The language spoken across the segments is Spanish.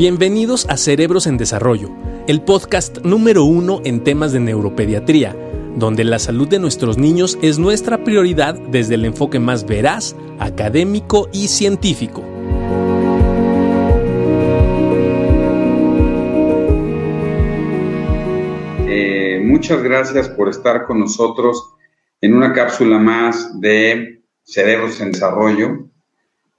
Bienvenidos a Cerebros en Desarrollo, el podcast número uno en temas de neuropediatría, donde la salud de nuestros niños es nuestra prioridad desde el enfoque más veraz, académico y científico. Eh, muchas gracias por estar con nosotros en una cápsula más de Cerebros en Desarrollo.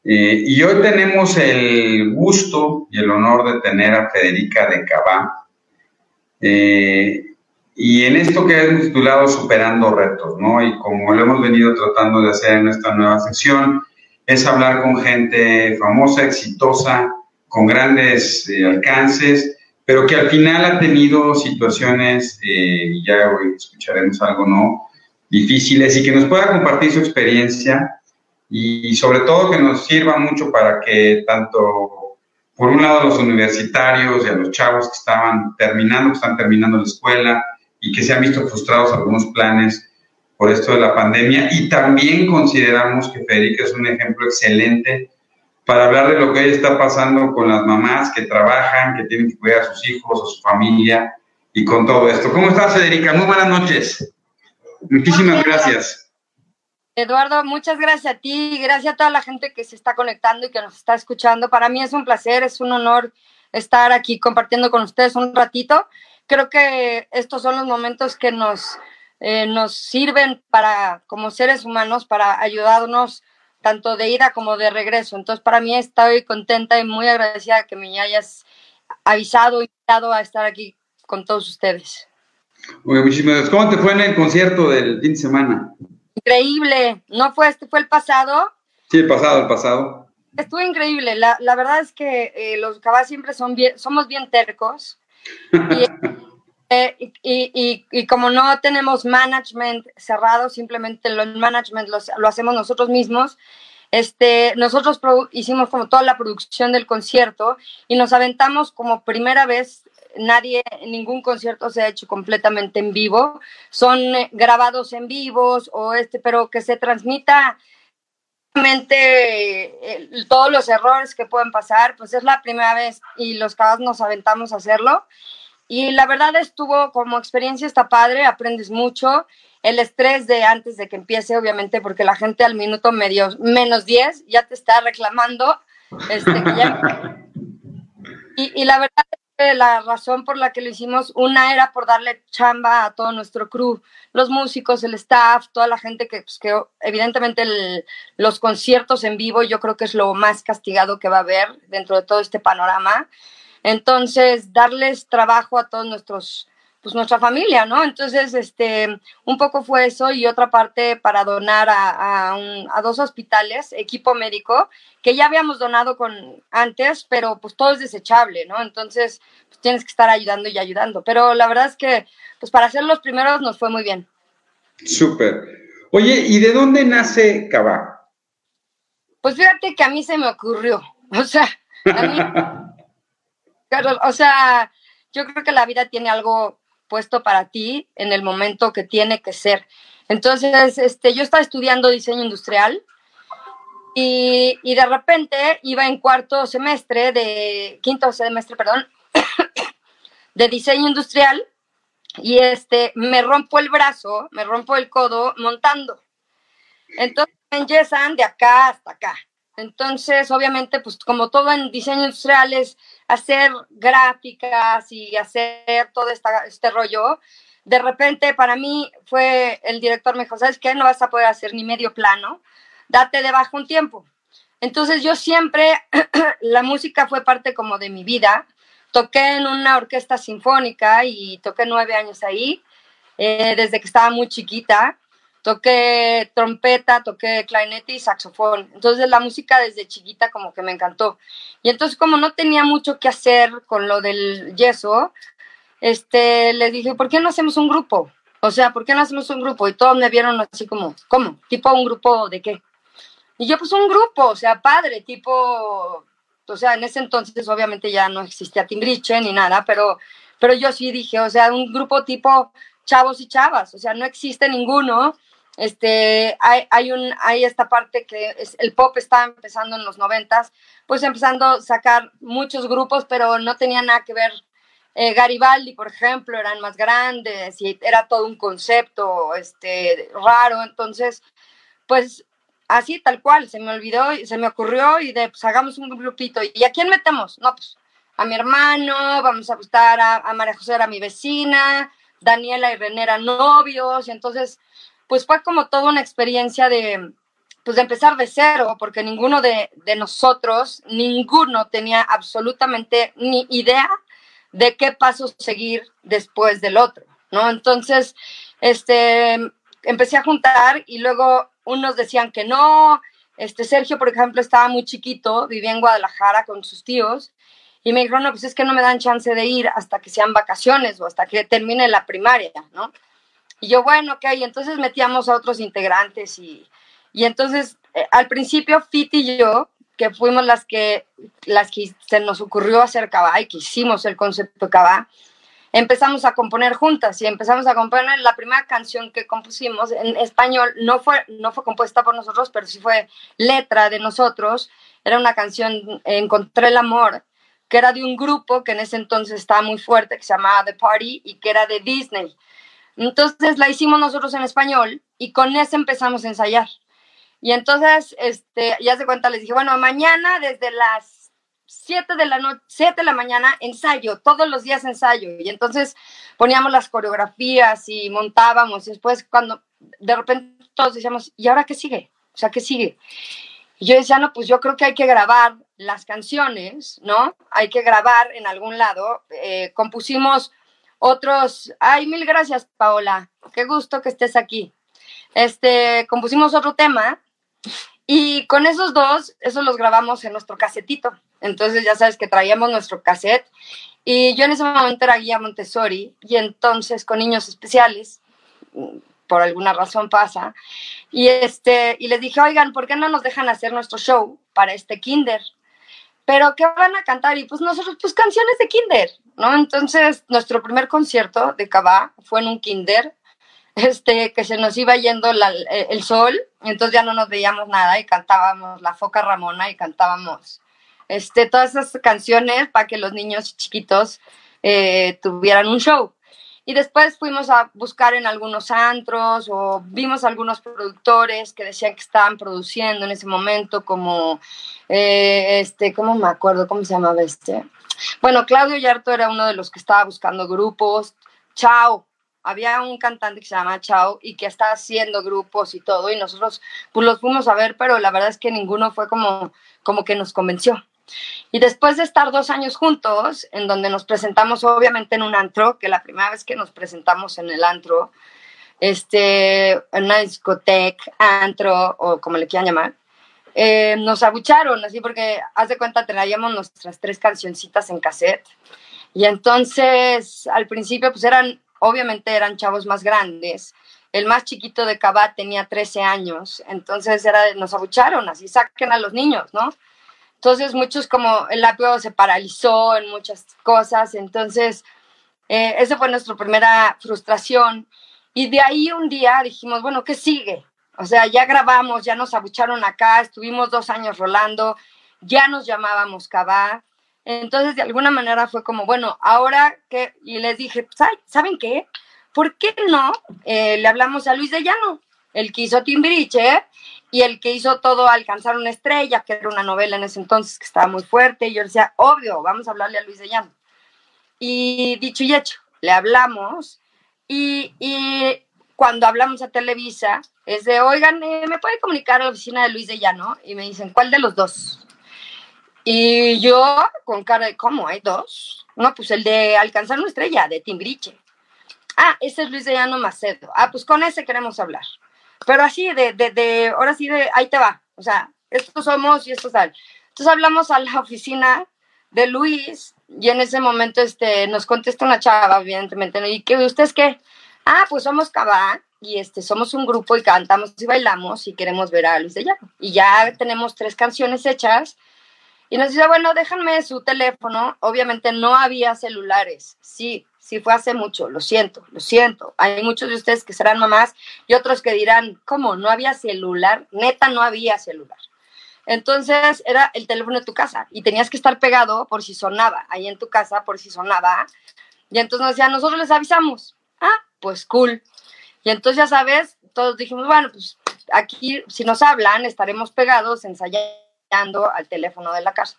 Eh, y hoy tenemos el gusto y el honor de tener a Federica de Cabá. Eh, y en esto que hemos titulado Superando Retos, ¿no? Y como lo hemos venido tratando de hacer en esta nueva sección, es hablar con gente famosa, exitosa, con grandes eh, alcances, pero que al final ha tenido situaciones, y ya hoy escucharemos algo, ¿no? Difíciles y que nos pueda compartir su experiencia y sobre todo que nos sirva mucho para que tanto, por un lado, los universitarios y a los chavos que estaban terminando, que están terminando la escuela y que se han visto frustrados algunos planes por esto de la pandemia. Y también consideramos que Federica es un ejemplo excelente para hablar de lo que está pasando con las mamás que trabajan, que tienen que cuidar a sus hijos, a su familia y con todo esto. ¿Cómo estás, Federica? Muy buenas noches. Muchísimas gracias. Eduardo, muchas gracias a ti, gracias a toda la gente que se está conectando y que nos está escuchando. Para mí es un placer, es un honor estar aquí compartiendo con ustedes un ratito. Creo que estos son los momentos que nos, eh, nos sirven para, como seres humanos, para ayudarnos tanto de ida como de regreso. Entonces, para mí estoy contenta y muy agradecida que me hayas avisado, invitado a estar aquí con todos ustedes. muchísimas gracias. ¿Cómo te fue en el concierto del fin de semana? Increíble, ¿no fue este? ¿Fue el pasado? Sí, el pasado, el pasado. Estuvo increíble. La, la verdad es que eh, los cabas siempre son bien, somos bien tercos. Eh, y, y, y, como no tenemos management cerrado, simplemente el management lo, lo hacemos nosotros mismos. Este, nosotros hicimos como toda la producción del concierto y nos aventamos como primera vez nadie, ningún concierto se ha hecho completamente en vivo, son eh, grabados en vivos o este, pero que se transmita eh, todos los errores que pueden pasar, pues es la primera vez y los cabas nos aventamos a hacerlo. Y la verdad estuvo como experiencia está padre, aprendes mucho. El estrés de antes de que empiece, obviamente, porque la gente al minuto medio, menos 10 ya te está reclamando. Este, y, y, la verdad la razón por la que lo hicimos, una era por darle chamba a todo nuestro crew, los músicos, el staff, toda la gente que, pues, que evidentemente los conciertos en vivo yo creo que es lo más castigado que va a haber dentro de todo este panorama. Entonces, darles trabajo a todos nuestros pues nuestra familia, ¿no? Entonces, este, un poco fue eso y otra parte para donar a, a, dos hospitales, equipo médico, que ya habíamos donado con antes, pero pues todo es desechable, ¿no? Entonces, pues tienes que estar ayudando y ayudando. Pero la verdad es que, pues para ser los primeros nos fue muy bien. Súper. Oye, ¿y de dónde nace Cabá? Pues fíjate que a mí se me ocurrió, o sea, a mí, o sea, yo creo que la vida tiene algo puesto para ti en el momento que tiene que ser. Entonces, este, yo estaba estudiando diseño industrial y, y de repente iba en cuarto semestre de, quinto semestre, perdón, de diseño industrial y este, me rompo el brazo, me rompo el codo montando. Entonces me enyesan de acá hasta acá. Entonces, obviamente, pues como todo en diseño industrial es hacer gráficas y hacer todo esta, este rollo, de repente para mí fue el director me dijo, ¿sabes qué? No vas a poder hacer ni medio plano, date de bajo un tiempo. Entonces yo siempre, la música fue parte como de mi vida. Toqué en una orquesta sinfónica y toqué nueve años ahí, eh, desde que estaba muy chiquita toqué trompeta, toqué clarinete y saxofón. Entonces la música desde chiquita como que me encantó. Y entonces como no tenía mucho que hacer con lo del yeso, este, les dije, ¿por qué no hacemos un grupo? O sea, ¿por qué no hacemos un grupo? Y todos me vieron así como, ¿cómo? ¿Tipo un grupo de qué? Y yo, pues un grupo, o sea, padre, tipo, o sea, en ese entonces obviamente ya no existía Timbriche ni nada, pero, pero yo sí dije, o sea, un grupo tipo chavos y chavas, o sea, no existe ninguno este, hay, hay, un, hay esta parte que es, el pop estaba empezando en los noventas, pues empezando a sacar muchos grupos, pero no tenía nada que ver. Eh, Garibaldi, por ejemplo, eran más grandes y era todo un concepto este, raro, entonces, pues así tal cual, se me olvidó, se me ocurrió y de, pues hagamos un grupito. ¿Y a quién metemos? No, pues a mi hermano, vamos a gustar a, a María José, era mi vecina, Daniela y René eran novios, y entonces, pues fue como toda una experiencia de, pues de empezar de cero, porque ninguno de, de nosotros, ninguno tenía absolutamente ni idea de qué paso seguir después del otro, ¿no? Entonces, este, empecé a juntar y luego unos decían que no, este Sergio, por ejemplo, estaba muy chiquito, vivía en Guadalajara con sus tíos, y me dijeron, no, pues es que no me dan chance de ir hasta que sean vacaciones o hasta que termine la primaria, ¿no? Y yo, bueno, ok, entonces metíamos a otros integrantes y, y entonces eh, al principio Fit y yo, que fuimos las que, las que se nos ocurrió hacer Cabá y que hicimos el concepto Cabá, empezamos a componer juntas y empezamos a componer la primera canción que compusimos en español no fue no fue compuesta por nosotros pero sí fue letra de nosotros era una canción encontré el amor que era de un grupo que en ese entonces estaba muy fuerte que se llamaba The Party y que era de Disney entonces la hicimos nosotros en español y con ese empezamos a ensayar y entonces este ya se cuenta les dije bueno mañana desde las 7 de la noche, 7 de la mañana, ensayo, todos los días ensayo. Y entonces poníamos las coreografías y montábamos. Y después, cuando de repente todos decíamos, ¿y ahora qué sigue? O sea, ¿qué sigue? Y yo decía, no, pues yo creo que hay que grabar las canciones, ¿no? Hay que grabar en algún lado. Eh, compusimos otros. Ay, mil gracias, Paola. Qué gusto que estés aquí. Este, compusimos otro tema y con esos dos, esos los grabamos en nuestro casetito. Entonces ya sabes que traíamos nuestro cassette y yo en ese momento era guía Montessori y entonces con niños especiales, por alguna razón pasa, y, este, y les dije, oigan, ¿por qué no nos dejan hacer nuestro show para este kinder? Pero ¿qué van a cantar? Y pues nosotros, pues canciones de kinder, ¿no? Entonces nuestro primer concierto de Cabá fue en un kinder, este, que se nos iba yendo el sol, entonces ya no nos veíamos nada y cantábamos La Foca Ramona y cantábamos este, todas esas canciones para que los niños chiquitos eh, tuvieran un show. Y después fuimos a buscar en algunos antros o vimos algunos productores que decían que estaban produciendo en ese momento, como, eh, este, ¿cómo me acuerdo? ¿Cómo se llamaba este? Bueno, Claudio Yarto era uno de los que estaba buscando grupos. Chao, había un cantante que se llama Chao y que estaba haciendo grupos y todo, y nosotros pues los fuimos a ver, pero la verdad es que ninguno fue como, como que nos convenció. Y después de estar dos años juntos, en donde nos presentamos obviamente en un antro, que la primera vez que nos presentamos en el antro, este, en una discoteca, antro o como le quieran llamar, eh, nos abucharon, así porque, haz de cuenta, traíamos nuestras tres cancioncitas en cassette. Y entonces, al principio, pues eran, obviamente eran chavos más grandes. El más chiquito de Cabá tenía 13 años, entonces era, nos abucharon, así saquen a los niños, ¿no? Entonces, muchos como el lápiz se paralizó en muchas cosas. Entonces, eh, esa fue nuestra primera frustración. Y de ahí un día dijimos, bueno, ¿qué sigue? O sea, ya grabamos, ya nos abucharon acá, estuvimos dos años rolando, ya nos llamábamos Cabá. Entonces, de alguna manera fue como, bueno, ahora que, y les dije, ¿saben qué? ¿Por qué no eh, le hablamos a Luis de Llano? El que hizo Timbiriche y el que hizo todo Alcanzar una estrella, que era una novela en ese entonces que estaba muy fuerte, y yo decía, obvio, vamos a hablarle a Luis de Llano. Y dicho y hecho, le hablamos, y, cuando hablamos a Televisa, es de, oigan, eh, ¿me puede comunicar a la oficina de Luis de Llano? Y me dicen, ¿cuál de los dos? Y yo, con cara de, ¿cómo? ¿Hay dos? No, pues el de Alcanzar una estrella, de Timbriche. Ah, ese es Luis de Llano Macedo. Ah, pues con ese queremos hablar. Pero así, de, de, de, ahora sí, de, ahí te va. O sea, estos somos y estos tal. Entonces hablamos a la oficina de Luis y en ese momento este, nos contesta una chava, evidentemente, ¿y qué, ustedes qué? Ah, pues somos Cabá y este, somos un grupo y cantamos y bailamos y queremos ver a Luis de Llano. Y ya tenemos tres canciones hechas y nos dice, bueno, déjenme su teléfono. Obviamente no había celulares. Sí, si fue hace mucho, lo siento, lo siento. Hay muchos de ustedes que serán mamás y otros que dirán, ¿cómo? ¿No había celular? Neta, no había celular. Entonces era el teléfono de tu casa y tenías que estar pegado por si sonaba, ahí en tu casa por si sonaba. Y entonces nos decían, nosotros les avisamos. Ah, pues cool. Y entonces ya sabes, todos dijimos, bueno, pues aquí si nos hablan estaremos pegados ensayando al teléfono de la casa.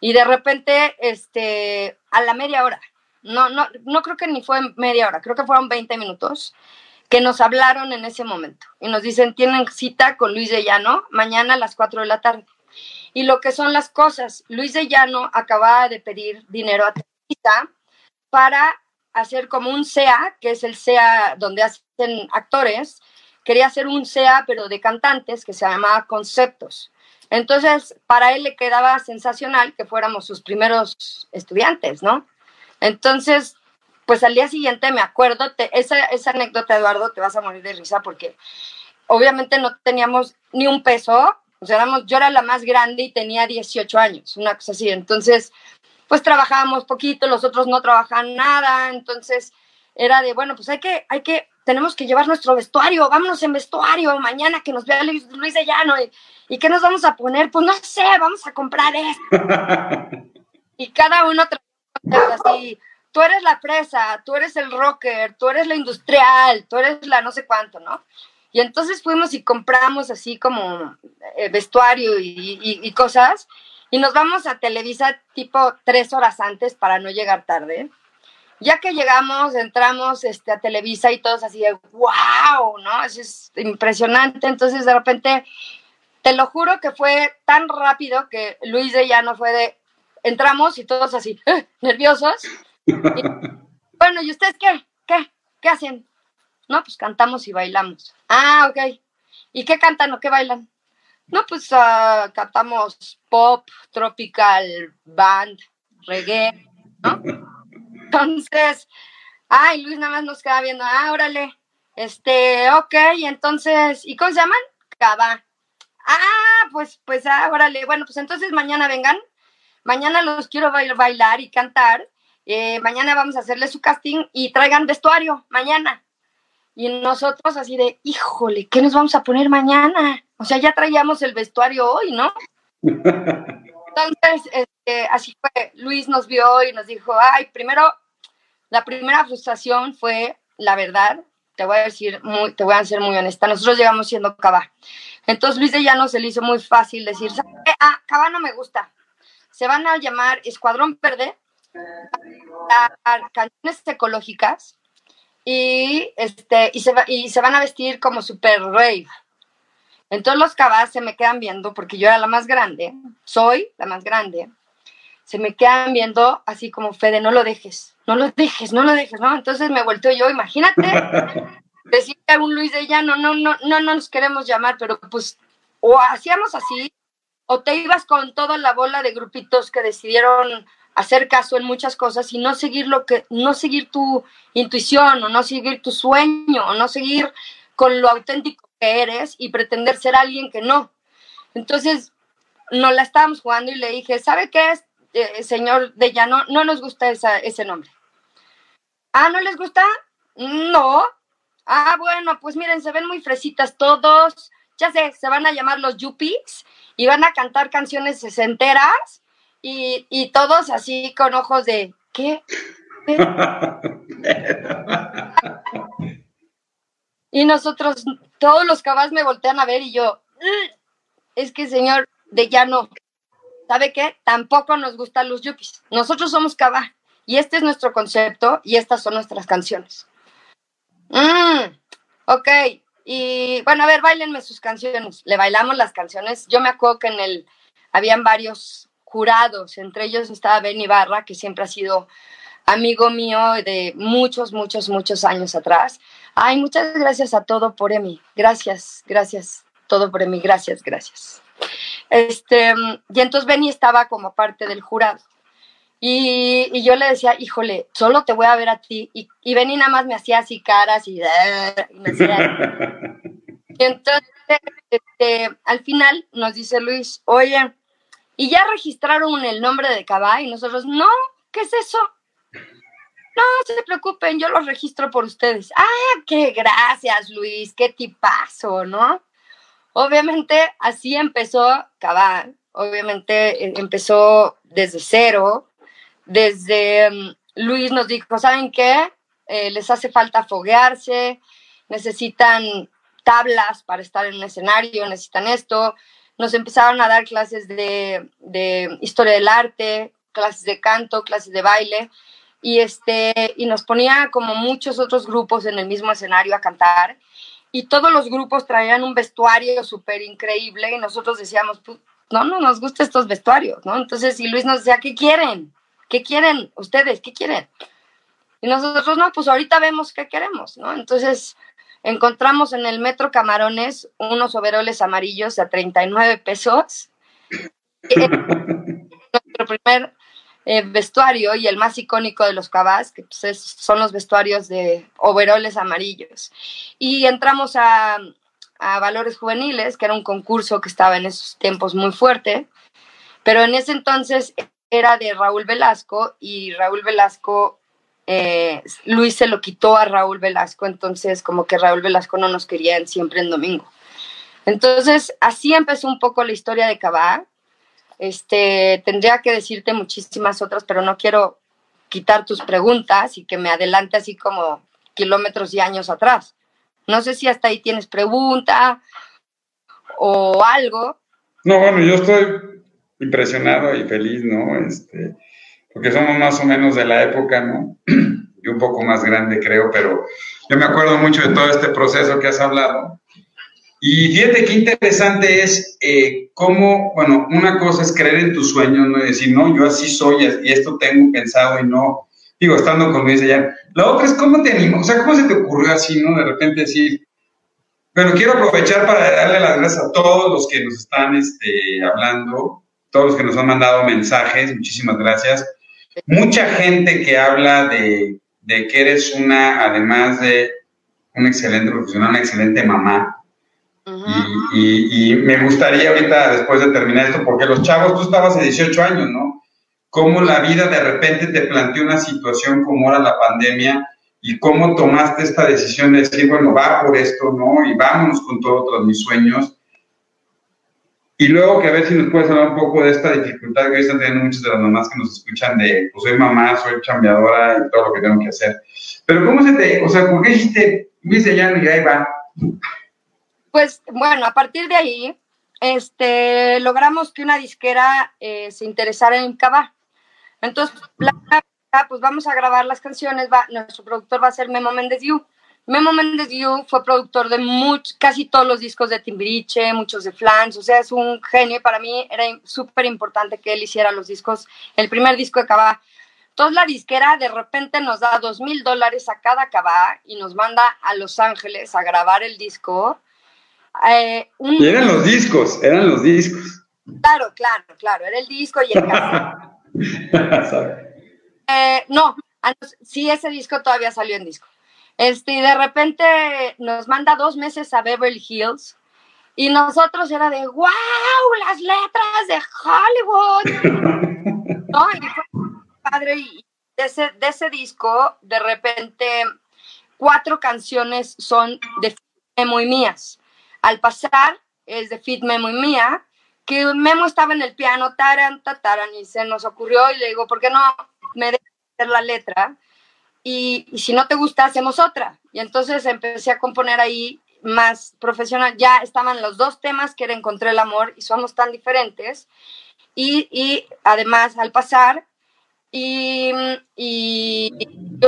Y de repente, este, a la media hora, no, no, no creo que ni fue media hora, creo que fueron 20 minutos, que nos hablaron en ese momento y nos dicen, tienen cita con Luis de Llano mañana a las 4 de la tarde. Y lo que son las cosas, Luis de Llano acababa de pedir dinero a Televisa para hacer como un SEA, que es el SEA donde hacen actores, quería hacer un SEA pero de cantantes que se llamaba Conceptos. Entonces, para él le quedaba sensacional que fuéramos sus primeros estudiantes, ¿no? Entonces, pues al día siguiente me acuerdo, esa, esa anécdota, Eduardo, te vas a morir de risa porque obviamente no teníamos ni un peso, o sea, éramos, yo era la más grande y tenía 18 años, una cosa así. Entonces, pues trabajábamos poquito, los otros no trabajaban nada, entonces era de, bueno, pues hay que, hay que, tenemos que llevar nuestro vestuario, vámonos en vestuario, mañana que nos vea Luis, Luis de Llano, y, y ¿qué nos vamos a poner? Pues no sé, vamos a comprar esto. y cada uno así, tú eres la presa, tú eres el rocker, tú eres la industrial, tú eres la no sé cuánto, ¿no? Y entonces fuimos y compramos así como eh, vestuario y, cosas, y nos vamos a Televisa tipo tres horas antes para no llegar tarde. Ya que llegamos, entramos este, a Televisa y todos así de, wow, ¿no? Eso es impresionante. Entonces de repente, te lo juro que fue tan rápido que Luis de ya no fue de, entramos y todos así, nerviosos bueno, ¿y ustedes qué? ¿Qué? ¿Qué hacen? No, pues cantamos y bailamos. Ah, ok. ¿Y qué cantan o qué bailan? No, pues uh, cantamos pop, tropical, band, reggae, ¿no? Entonces, ay, Luis nada más nos queda viendo, ah, órale, este, ok, entonces, ¿y cómo se llaman? Cava. Ah, pues, pues, ah, órale, bueno, pues entonces mañana vengan, mañana los quiero bailar y cantar, eh, mañana vamos a hacerle su casting y traigan vestuario, mañana. Y nosotros así de, híjole, ¿qué nos vamos a poner mañana? O sea, ya traíamos el vestuario hoy, ¿no? Entonces, este, así fue, Luis nos vio y nos dijo, ay, primero, la primera frustración fue, la verdad, te voy a decir, muy, te voy a ser muy honesta, nosotros llegamos siendo Cava. Entonces Luis de Llano se le hizo muy fácil decir, ah, Cava no me gusta. Se van a llamar Escuadrón Verde canciones ecológicas y, este, y, se, y se van a vestir como super rave. Entonces los cabas se me quedan viendo, porque yo era la más grande, soy la más grande, se me quedan viendo así como, Fede, no lo dejes, no lo dejes, no lo dejes, ¿no? Entonces me volteo yo, imagínate, decía a un Luis de Llano, no, no, no, no nos queremos llamar, pero pues o hacíamos así, o te ibas con toda la bola de grupitos que decidieron hacer caso en muchas cosas y no seguir lo que, no seguir tu intuición o no seguir tu sueño o no seguir con lo auténtico que eres y pretender ser alguien que no. Entonces, nos la estábamos jugando y le dije, ¿sabe qué es, eh, señor de Llano? No nos gusta ese nombre. Ah, ¿no les gusta? No. Ah, bueno, pues miren, se ven muy fresitas todos. Ya sé, se van a llamar los Yuppies y van a cantar canciones sesenteras y, y todos así con ojos de, ¿qué? y nosotros, todos los cabas me voltean a ver y yo, es que señor de llano, ¿sabe qué? Tampoco nos gustan los yuppies. Nosotros somos cabá y este es nuestro concepto y estas son nuestras canciones. Mm, ok, y bueno, a ver, bailenme sus canciones. Le bailamos las canciones. Yo me acuerdo que en el, habían varios jurados, entre ellos estaba Ben Ibarra, que siempre ha sido amigo mío de muchos, muchos, muchos años atrás. Ay, muchas gracias a todo por Emi. Gracias, gracias, todo por Emi. Gracias, gracias. Este, y entonces Benny estaba como parte del jurado. Y, yo le decía, híjole, solo te voy a ver a ti. Y, y Benny nada más me hacía así caras y, y me hacía... y entonces, este, al final nos dice Luis, oye, y ya registraron el nombre de Cabá y nosotros, no, ¿qué es eso? no se preocupen, yo los registro por ustedes. Ah, qué gracias, Luis, qué tipazo, ¿no? Obviamente así empezó Cabal, obviamente eh, empezó desde cero, desde mm, Luis nos dijo, ¿saben qué? Eh, les hace falta foguearse, necesitan tablas para estar en un escenario, necesitan esto. Nos empezaron a dar clases de, de historia del arte, clases de canto, clases de baile y este y nos ponía como muchos otros grupos en el mismo escenario a cantar y todos los grupos traían un vestuario súper increíble y nosotros decíamos, pues, no, no nos gustan estos vestuarios, ¿no? Entonces, y Luis nos decía, ¿qué quieren? ¿Qué quieren ustedes? ¿Qué quieren? Y nosotros, no, pues ahorita vemos qué queremos, ¿no? Entonces, encontramos en el Metro Camarones unos overoles amarillos a 39 pesos. Nuestro primer eh, vestuario y el más icónico de los cabas, que pues, son los vestuarios de overoles amarillos. Y entramos a, a Valores Juveniles, que era un concurso que estaba en esos tiempos muy fuerte, pero en ese entonces era de Raúl Velasco y Raúl Velasco, eh, Luis se lo quitó a Raúl Velasco, entonces como que Raúl Velasco no nos quería siempre en domingo. Entonces así empezó un poco la historia de Cabá este, tendría que decirte muchísimas otras, pero no quiero quitar tus preguntas y que me adelante así como kilómetros y años atrás. No sé si hasta ahí tienes pregunta o algo. No, bueno, yo estoy impresionado y feliz, ¿no? Este, porque somos más o menos de la época, ¿no? Y un poco más grande, creo, pero yo me acuerdo mucho de todo este proceso que has hablado. Y fíjate qué interesante es eh, cómo, bueno, una cosa es creer en tus sueños, ¿no? Decir, no, yo así soy y esto tengo pensado y no, digo, estando con Luis allá. La otra es cómo te animó, o sea, cómo se te ocurrió así, ¿no? De repente decir, bueno, quiero aprovechar para darle las gracias a todos los que nos están este, hablando, todos los que nos han mandado mensajes, muchísimas gracias. Mucha gente que habla de, de que eres una, además de una excelente profesional, una excelente mamá, y, me gustaría ahorita, después de terminar esto, porque los chavos, tú estabas de 18 años, ¿no? Cómo la vida de repente te planteó una situación como era la pandemia y cómo tomaste esta decisión de decir, bueno, va por esto, ¿no? Y vámonos con todos mis sueños. Y luego que a ver si nos puedes hablar un poco de esta dificultad que hoy están teniendo muchas de las mamás que nos escuchan de, pues soy mamá, soy chambeadora y todo lo que tengo que hacer. Pero ¿cómo se te, o sea, ¿por qué dijiste, dice ya y ahí va? Pues bueno, a partir de ahí, este, logramos que una disquera eh, se interesara en Cabá. Entonces, pues vamos a grabar las canciones, va, nuestro productor va a ser Memo Méndez You. Memo Méndez You fue productor de much, casi todos los discos de Timbiriche, muchos de Flans, o sea, es un genio. Para mí era súper importante que él hiciera los discos, el primer disco de Cabá. Entonces la disquera de repente nos da dos mil dólares a cada Cabá y nos manda a Los Ángeles a grabar el disco eh, y eran los discos, eran los discos. Claro, claro, claro, era el disco y el eh, no, sí, ese disco todavía salió en disco. Este, y de repente nos manda dos meses a Beverly Hills y nosotros era de, wow, las letras de Hollywood. no, y fue padre, y de ese, de ese disco, de repente, cuatro canciones son de muy mías. Al pasar, es de Fit Memo y mía, que Memo estaba en el piano, taran, taran, y se nos ocurrió y le digo, ¿por qué no me dejas hacer la letra? Y, si no te gusta, hacemos otra. Y entonces empecé a componer ahí más profesional. Ya estaban los dos temas que era Encontré el amor y somos tan diferentes. Y, y además, al pasar, y, y,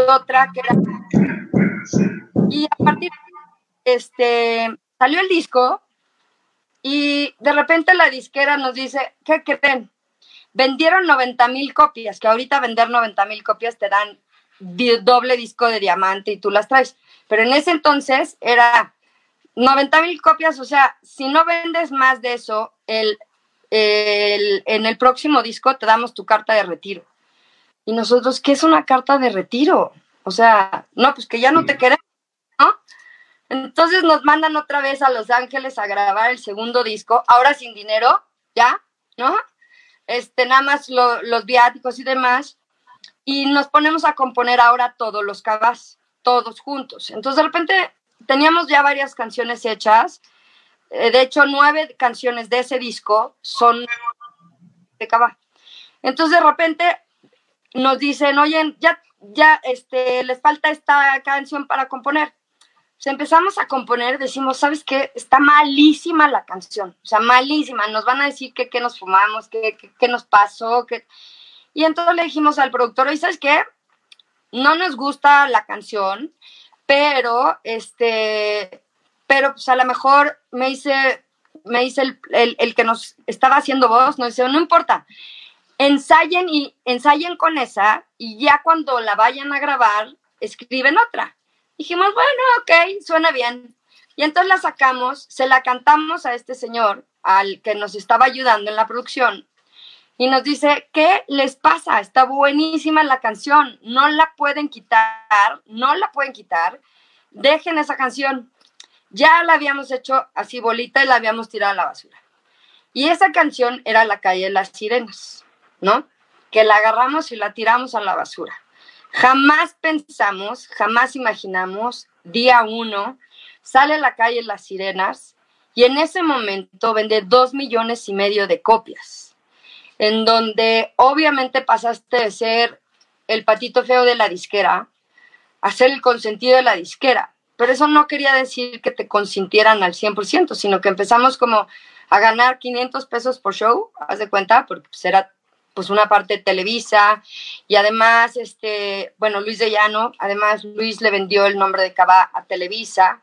otra que era... Y a partir de este salió el disco y de repente la disquera nos dice, ¿qué creen? Vendieron 90 mil copias, que ahorita vender 90 mil copias te dan doble disco de diamante y tú las traes. Pero en ese entonces era 90 mil copias, o sea, si no vendes más de eso, el, en el próximo disco te damos tu carta de retiro. Y nosotros, ¿qué es una carta de retiro? O sea, no, pues que ya no te queremos, ¿no? Entonces nos mandan otra vez a Los Ángeles a grabar el segundo disco, ahora sin dinero, ya, ¿no? Este, nada más los viáticos y demás. Y nos ponemos a componer ahora todos los cabas, todos juntos. Entonces de repente teníamos ya varias canciones hechas. Eh, de hecho, nueve canciones de ese disco son de cabá. Entonces de repente nos dicen, oye, ya, ya, este, les falta esta canción para componer. Pues empezamos a componer, decimos, ¿sabes qué? Está malísima la canción, o sea, malísima. Nos van a decir que qué nos fumamos, qué, qué, nos pasó, que... Y entonces le dijimos al productor, ¿y sabes qué? No nos gusta la canción, pero, este, pero pues a lo mejor me dice, me dice el, el, el que nos estaba haciendo voz, nos dice, no importa, ensayen y ensayen con esa y ya cuando la vayan a grabar, escriben otra. Dijimos, bueno, ok, suena bien. Y entonces la sacamos, se la cantamos a este señor, al que nos estaba ayudando en la producción, y nos dice, ¿qué les pasa? Está buenísima la canción, no la pueden quitar, no la pueden quitar, dejen esa canción. Ya la habíamos hecho así bolita y la habíamos tirado a la basura. Y esa canción era La calle de las sirenas. ¿no? Que la agarramos y la tiramos a la basura. Jamás pensamos, jamás imaginamos, día uno, sale a la calle Las Sirenas y en ese momento vende dos millones y medio de copias, en donde obviamente pasaste de ser el patito feo de la disquera a ser el consentido de la disquera. Pero eso no quería decir que te consintieran al 100%, sino que empezamos como a ganar 500 pesos por show, haz de cuenta, porque pues era pues una parte de Televisa. Y además, este, bueno, Luis de Llano, además Luis le vendió el nombre de Cava a Televisa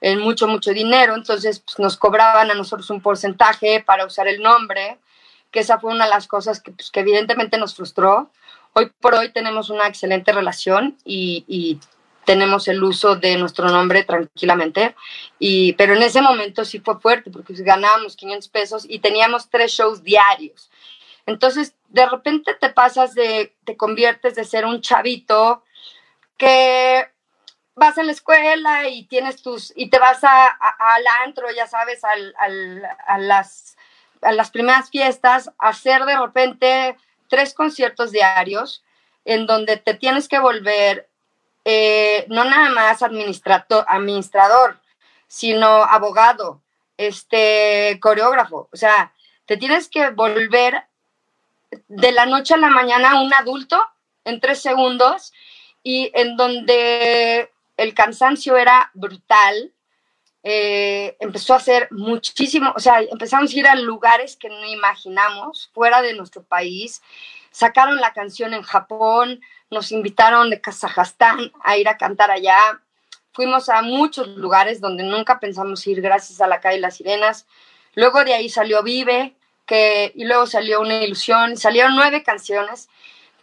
en mucho, mucho dinero, entonces pues, nos cobraban a nosotros un porcentaje para usar el nombre, que esa fue una de las cosas que, pues, que evidentemente nos frustró. Hoy por hoy tenemos una excelente relación y, y tenemos el uso de nuestro nombre tranquilamente, y, pero en ese momento sí fue fuerte porque ganábamos 500 pesos y teníamos tres shows diarios. Entonces, de repente te pasas de, te conviertes de ser un chavito que vas a la escuela y tienes tus, y te vas a, al antro, ya sabes, al, a, las, a las primeras fiestas, hacer de repente tres conciertos diarios en donde te tienes que volver eh, no nada más administrador, sino abogado, este coreógrafo. O sea, te tienes que volver de la noche a la mañana un adulto en tres segundos y en donde el cansancio era brutal. Eh, empezó a hacer muchísimo, o sea, empezamos a ir a lugares que no imaginamos, fuera de nuestro país. Sacaron la canción en Japón, nos invitaron de Kazajstán a ir a cantar allá. Fuimos a muchos lugares donde nunca pensamos ir gracias a la calle Las Sirenas. Luego de ahí salió Vive, que, y luego salió Una Ilusión, salieron nueve canciones.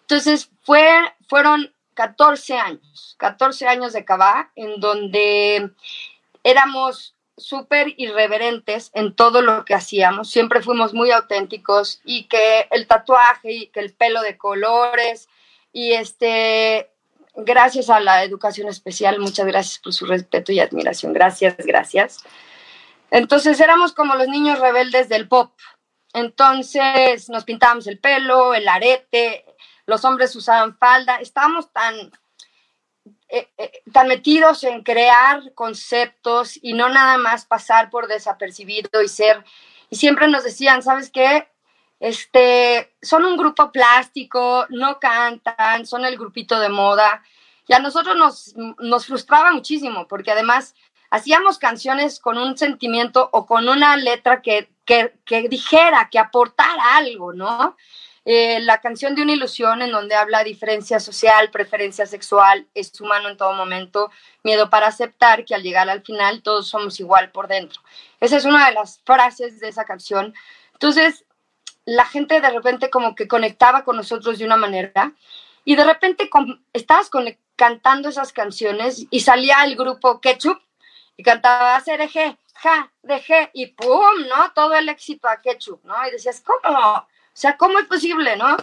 Entonces, fue, fueron 14 años, 14 años de Cabá, en donde éramos súper irreverentes en todo lo que hacíamos, siempre fuimos muy auténticos y que el tatuaje y que el pelo de colores y este, gracias a la educación especial, muchas gracias por su respeto y admiración, gracias, gracias. Entonces éramos como los niños rebeldes del pop, entonces nos pintábamos el pelo, el arete, los hombres usaban falda, estábamos tan, eh, eh, tan metidos en crear conceptos y no nada más pasar por desapercibido y ser, y siempre nos decían, ¿sabes qué? Este, son un grupo plástico, no cantan, son el grupito de moda. Y a nosotros nos, nos frustraba muchísimo, porque además hacíamos canciones con un sentimiento o con una letra que, que, dijera, que aportara algo, ¿no? Eh, la canción de una ilusión en donde habla diferencia social, preferencia sexual, es humano en todo momento, miedo para aceptar que al llegar al final todos somos igual por dentro. Esa es una de las frases de esa canción. Entonces, la gente de repente como que conectaba con nosotros de una manera y de repente estabas cantando esas canciones y salía el grupo Ketchup y cantaba CRG, ja, de y pum, ¿no? Todo el éxito a Ketchup, ¿no? Y decías, ¿cómo? O sea, ¿cómo es posible, no?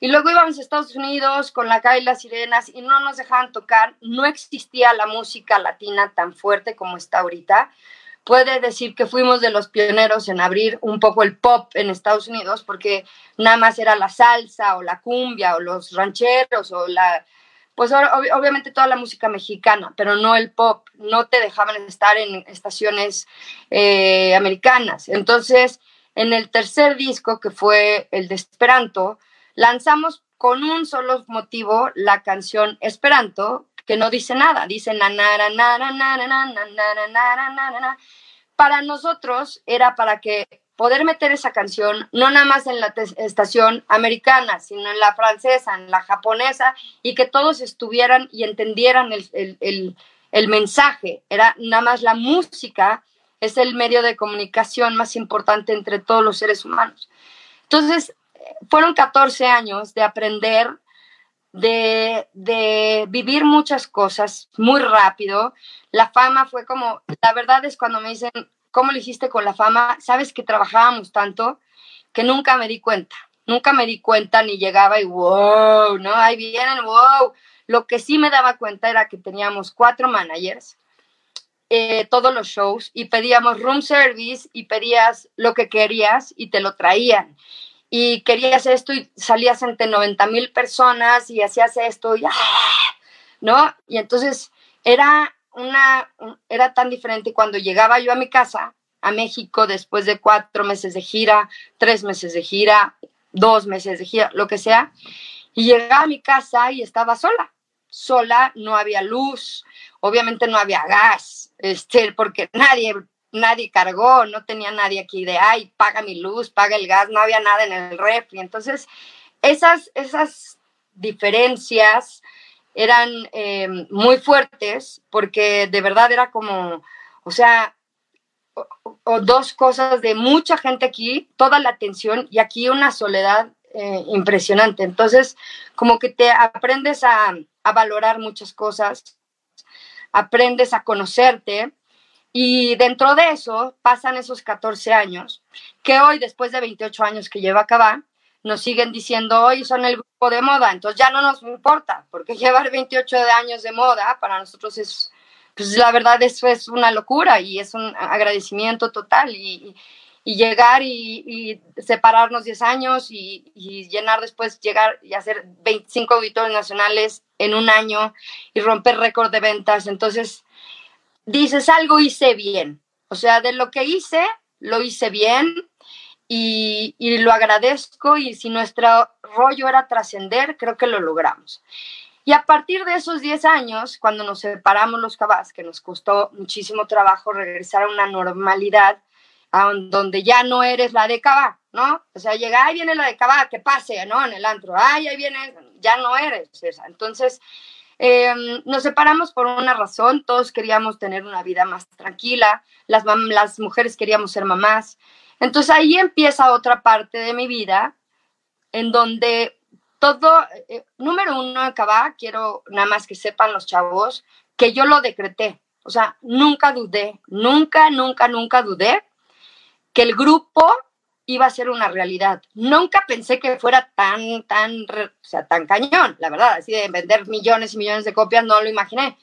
Y luego íbamos a Estados Unidos con la calle y las sirenas y no nos dejaban tocar, no existía la música latina tan fuerte como está ahorita, puede decir que fuimos de los pioneros en abrir un poco el pop en Estados Unidos, porque nada más era la salsa o la cumbia o los rancheros o la, pues obviamente toda la música mexicana, pero no el pop, no te dejaban estar en estaciones eh, americanas. Entonces, en el tercer disco, que fue el de Esperanto, lanzamos con un solo motivo la canción Esperanto, que no dice nada, dice nanara, nanara, nanara, Para nosotros era para que poder meter esa canción no nada más en la estación americana, sino en la francesa, en la japonesa, y que todos estuvieran y entendieran el, el, el, el mensaje. Era nada más la música es el medio de comunicación más importante entre todos los seres humanos. Entonces, fueron 14 años de aprender, de, de, vivir muchas cosas muy rápido. La fama fue como, la verdad es cuando me dicen, ¿cómo lo hiciste con la fama? Sabes que trabajábamos tanto que nunca me di cuenta, nunca me di cuenta ni llegaba y wow, ¿no? Ahí vienen, wow. Lo que sí me daba cuenta era que teníamos cuatro managers, eh, todos los shows, y pedíamos room service y pedías lo que querías y te lo traían y querías esto y salías entre 90 mil personas y hacías esto y ¡ah! ¿no? Y entonces era una, era tan diferente cuando llegaba yo a mi casa, a México, después de cuatro meses de gira, tres meses de gira, dos meses de gira, lo que sea, y llegaba a mi casa y estaba sola, sola, no había luz, obviamente no había gas, este, porque nadie nadie cargó, no tenía nadie aquí de, ay, paga mi luz, paga el gas, no había nada en el refri. Entonces, esas, esas diferencias eran eh, muy fuertes porque de verdad era como, o sea, o, dos cosas de mucha gente aquí, toda la atención y aquí una soledad eh, impresionante. Entonces, como que te aprendes a, a valorar muchas cosas, aprendes a conocerte. Y dentro de eso pasan esos 14 años, que hoy, después de 28 años que lleva Cabá, nos siguen diciendo, hoy son el grupo de moda, entonces ya no nos importa, porque llevar 28 años de moda para nosotros es, pues la verdad eso es una locura y es un agradecimiento total. Y, llegar y, separarnos 10 años y, y, llenar después, llegar y hacer 25 auditorios nacionales en un año y romper récord de ventas, entonces dices algo hice bien. O sea, de lo que hice, lo hice bien y, lo agradezco y si nuestro rollo era trascender, creo que lo logramos. Y a partir de esos 10 años, cuando nos separamos los cabas, que nos costó muchísimo trabajo regresar a una normalidad, donde ya no eres la de Cabá, ¿no? O sea, llega, ahí viene la de Cabá, que pase, ¿no? En el antro, ay, ahí viene, ya no eres. Entonces, Em, nos separamos por una razón, todos queríamos tener una vida más tranquila, las, las mujeres queríamos ser mamás. Entonces ahí empieza otra parte de mi vida en donde todo, eh, número uno, acaba, quiero nada más que sepan los chavos, que yo lo decreté. O sea, nunca dudé, nunca, nunca, nunca dudé que el grupo iba a ser una realidad. Nunca pensé que fuera tan, tan, o sea, tan cañón, la verdad, así de vender millones y millones de copias, no lo imaginé.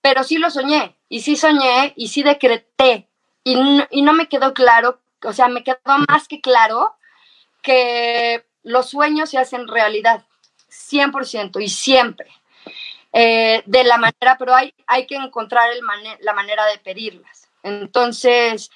Pero sí lo soñé, y sí soñé, y sí decreté, y no, y no me quedó claro, o sea, me quedó más que claro que los sueños se hacen realidad, 100% y siempre. Eh, de la manera, pero hay, hay que encontrar el la manera de pedirlas. Entonces,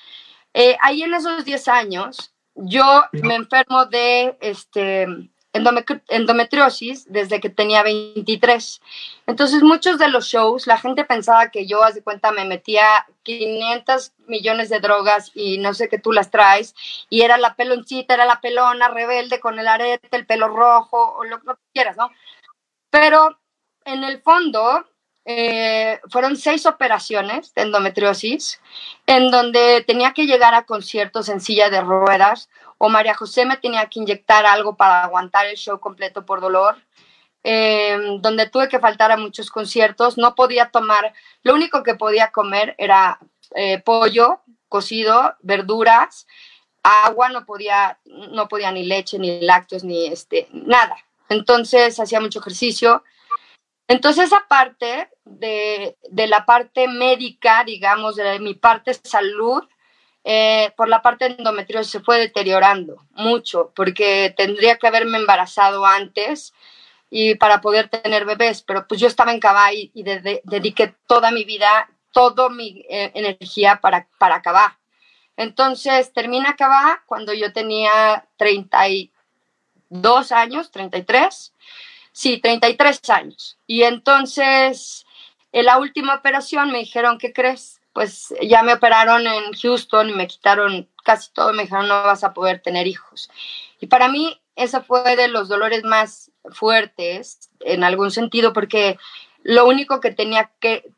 eh, ahí en esos 10 años, yo me enfermo de este, endometriosis desde que tenía 23. Entonces, muchos de los shows, la gente pensaba que yo, haz de cuenta, me metía 500 millones de drogas y no sé qué tú las traes, y era la peloncita, era la pelona rebelde con el arete, el pelo rojo, o lo que quieras, ¿no? Pero en el fondo, eh, fueron seis operaciones de endometriosis, en donde tenía que llegar a conciertos en silla de ruedas, o María José me tenía que inyectar algo para aguantar el show completo por dolor, eh, donde tuve que faltar a muchos conciertos, no podía tomar, lo único que podía comer era eh, pollo cocido, verduras, agua, no podía, no podía ni leche, ni lácteos, ni este, nada. Entonces hacía mucho ejercicio Entonces esa parte de, de, la parte médica, digamos, de mi parte salud, eh, por la parte de endometriosis se fue deteriorando mucho, porque tendría que haberme embarazado antes y para poder tener bebés, pero pues yo estaba en Cabá y, dediqué toda mi vida, toda mi eh, energía para, para Cabá. Entonces termina Cabá cuando yo tenía 32 años, 33, sí, 33 años. Y entonces en la última operación me dijeron, ¿qué crees? pues ya me operaron en Houston y me quitaron casi todo, me dijeron no vas a poder tener hijos. Y para mí eso fue de los dolores más fuertes en algún sentido porque lo único que tenía que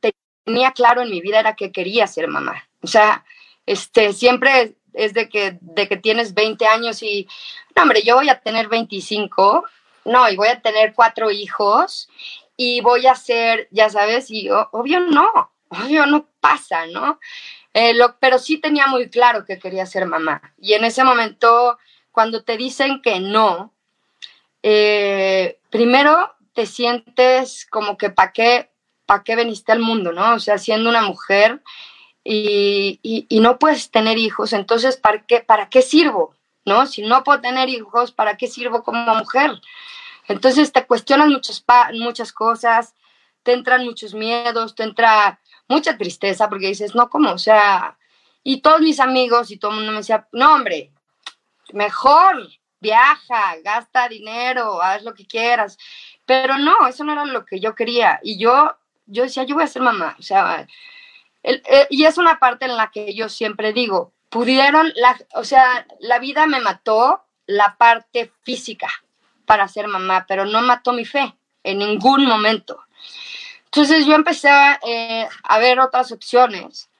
tenía claro en mi vida era que quería ser mamá. O sea, este siempre es de que de que tienes 20 años y no, hombre, yo voy a tener 25, no, y voy a tener cuatro hijos y voy a ser, ya sabes, y obvio no obvio no pasa, ¿no? Eh, pero sí tenía muy claro que quería ser mamá. Y en ese momento, cuando te dicen que no, eh, primero te sientes como que para qué, pa qué veniste al mundo, ¿no? O sea, siendo una mujer y, y, no puedes tener hijos, entonces, ¿para qué, ¿para qué sirvo? ¿No? Si no puedo tener hijos, ¿para qué sirvo como mujer? Entonces te cuestionas muchas, muchas cosas, te entran muchos miedos, te entra mucha tristeza porque dices, no, ¿cómo? O sea, y todos mis amigos y todo el mundo me decía, no, hombre, mejor viaja, gasta dinero, haz lo que quieras. Pero no, eso no era lo que yo quería. Y yo, yo decía, yo voy a ser mamá. O sea, eh, y es una parte en la que yo siempre digo, pudieron, la, o sea, la vida me mató la parte física para ser mamá, pero no mató mi fe en ningún momento. Entonces yo empecé eh, a ver otras opciones.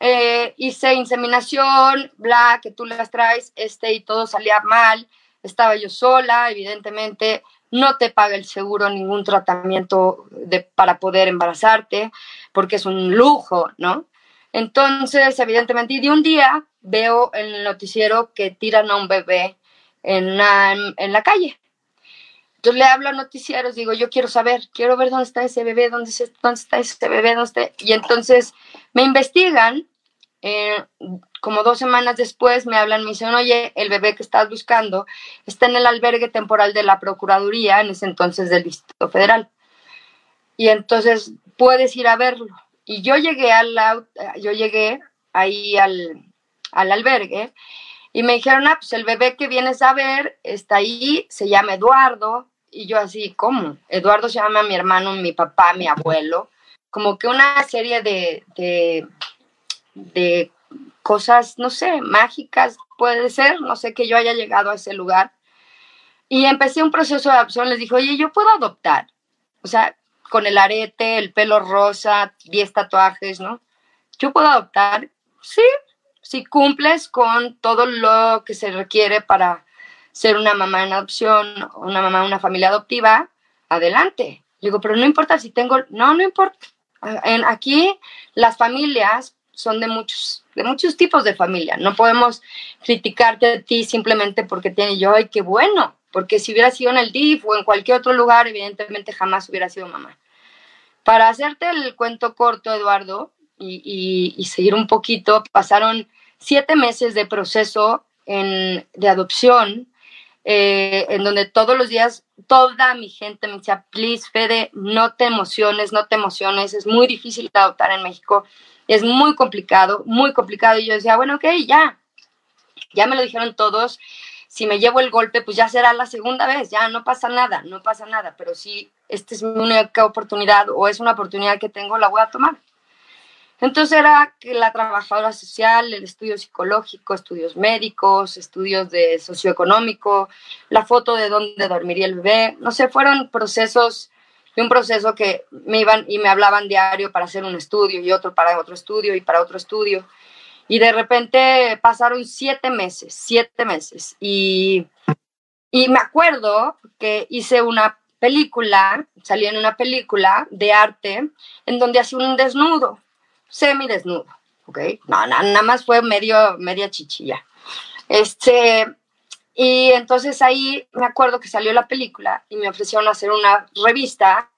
Eh, hice inseminación, bla, que tú las traes, este, y todo salía mal. Estaba yo sola, evidentemente. No te paga el seguro ningún tratamiento de, para poder embarazarte, porque es un lujo, ¿no? Entonces, evidentemente, y de un día veo en el noticiero que tiran a un bebé en, la calle. Entonces le hablo a noticieros, digo, yo quiero saber, quiero ver dónde está ese bebé, dónde, dónde está ese bebé, dónde está... Y entonces me investigan, eh, como dos semanas después me hablan, me dicen, oye, el bebé que estás buscando está en el albergue temporal de la Procuraduría, en ese entonces del Distrito Federal. Y entonces puedes ir a verlo. Y yo llegué, al, yo llegué ahí al, al albergue y me dijeron, ah, pues el bebé que vienes a ver está ahí, se llama Eduardo, y yo así, ¿cómo? Eduardo se llama mi hermano, mi papá, mi abuelo. Como que una serie de, de, cosas, no sé, mágicas puede ser, no sé que yo haya llegado a ese lugar. Y empecé un proceso de adopción, les dije, oye, yo puedo adoptar. O sea, con el arete, el pelo rosa, 10 tatuajes, ¿no? Yo puedo adoptar. Sí, si cumples con todo lo que se requiere para ser una mamá en adopción, una mamá una familia adoptiva, adelante. Digo, pero no importa si tengo, no, no importa. En, aquí las familias son de muchos, de muchos tipos de familia. No podemos criticarte a ti simplemente porque tiene yo, ay, qué bueno, porque si hubiera sido en el DIF o en cualquier otro lugar, evidentemente jamás hubiera sido mamá. Para hacerte el cuento corto, Eduardo, y, y seguir un poquito, pasaron siete meses de proceso en, de adopción eh, en donde todos los días toda mi gente me decía, please, Fede, no te emociones, no te emociones, es muy difícil adoptar en México, es muy complicado, muy complicado. Y yo decía, bueno, ok, ya, ya me lo dijeron todos, si me llevo el golpe, pues ya será la segunda vez, ya no pasa nada, no pasa nada, pero si esta es mi única oportunidad o es una oportunidad que tengo, la voy a tomar. Entonces era que la trabajadora social, el estudio psicológico, estudios médicos, estudios de socioeconómico, la foto de dónde dormiría el bebé, no sé, fueron procesos y un proceso que me iban y me hablaban diario para hacer un estudio y otro para otro estudio y para otro estudio. Y de repente pasaron siete meses, siete meses. Y, y me acuerdo que hice una película, salí en una película de arte en donde hacía un desnudo semidesnudo, ¿ok? No, nada más fue medio, media chichilla. Este, y entonces ahí me acuerdo que salió la película y me ofrecieron hacer una revista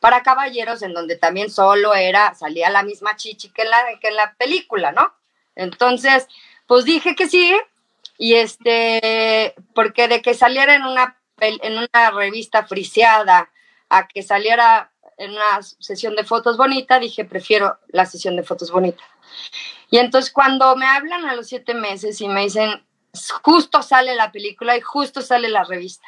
para caballeros, en donde también solo era, salía la misma chichi que en la, que en la película, ¿no? Entonces, pues dije que sí, y este, porque de que saliera en una, en una revista friseada a que saliera en una sesión de fotos bonita, dije, prefiero la sesión de fotos bonita. Y entonces cuando me hablan a los siete meses y me dicen, justo sale la película y justo sale la revista.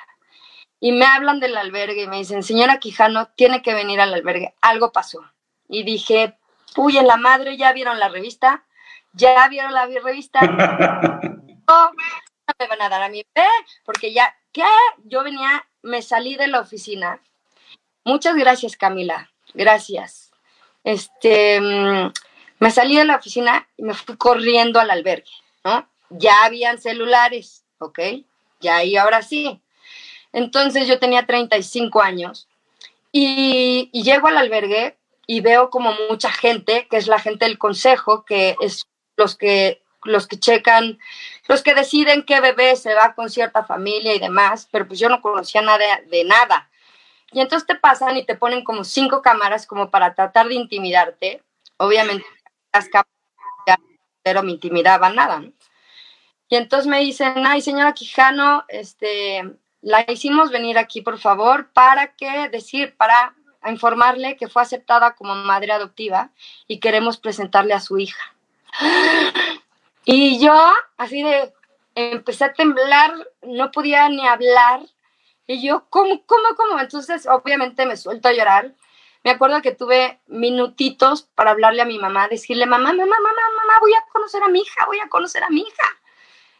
Y me hablan del albergue y me dicen, señora Quijano, tiene que venir al albergue, algo pasó. Y dije, uy, en la madre, ¿ya vieron la revista? ¿Ya vieron la revista? no, me van a dar a mi bebé, porque ya, ¿qué? Yo venía, me salí de la oficina. Muchas gracias, Camila, gracias. Este, mm, me salí de la oficina y me fui corriendo al albergue, ¿no? Ya habían celulares, ¿ok? Ya y ahora sí. Entonces yo tenía 35 años y, y llego al albergue y veo como mucha gente, que es la gente del consejo, que es los que los que checan, los que deciden qué bebé se va con cierta familia y demás, pero pues yo no conocía nada de nada. Y entonces te pasan y te ponen como cinco cámaras como para tratar de intimidarte. Obviamente las cámaras pero me intimidaban nada, ¿no? Y entonces me dicen, ay, señora Quijano, este, la hicimos venir aquí, por favor, para que decir, para informarle que fue aceptada como madre adoptiva y queremos presentarle a su hija. Y yo, así de, empecé a temblar, no podía ni hablar. Y yo, ¿cómo, cómo, cómo? Entonces, obviamente me suelto a llorar me acuerdo que tuve minutitos para hablarle a mi mamá, decirle, mamá, mamá, mamá, mamá, voy a conocer a mi hija, voy a conocer a mi hija.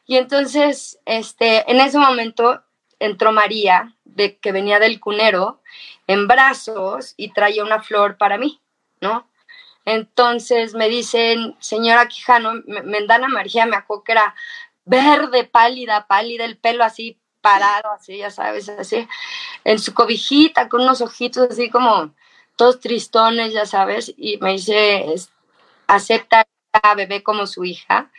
Y entonces, este, en ese momento entró María, de, que venía del cunero, en brazos y traía una flor para mí, ¿no? Entonces me dicen, señora Quijano, Mendana María, me acuerdo que era verde, pálida, pálida, el pelo así parado, así, ya sabes, así, en su cobijita, con unos ojitos así como todos tristones, ya sabes, y me dice, acepta a bebé como su hija.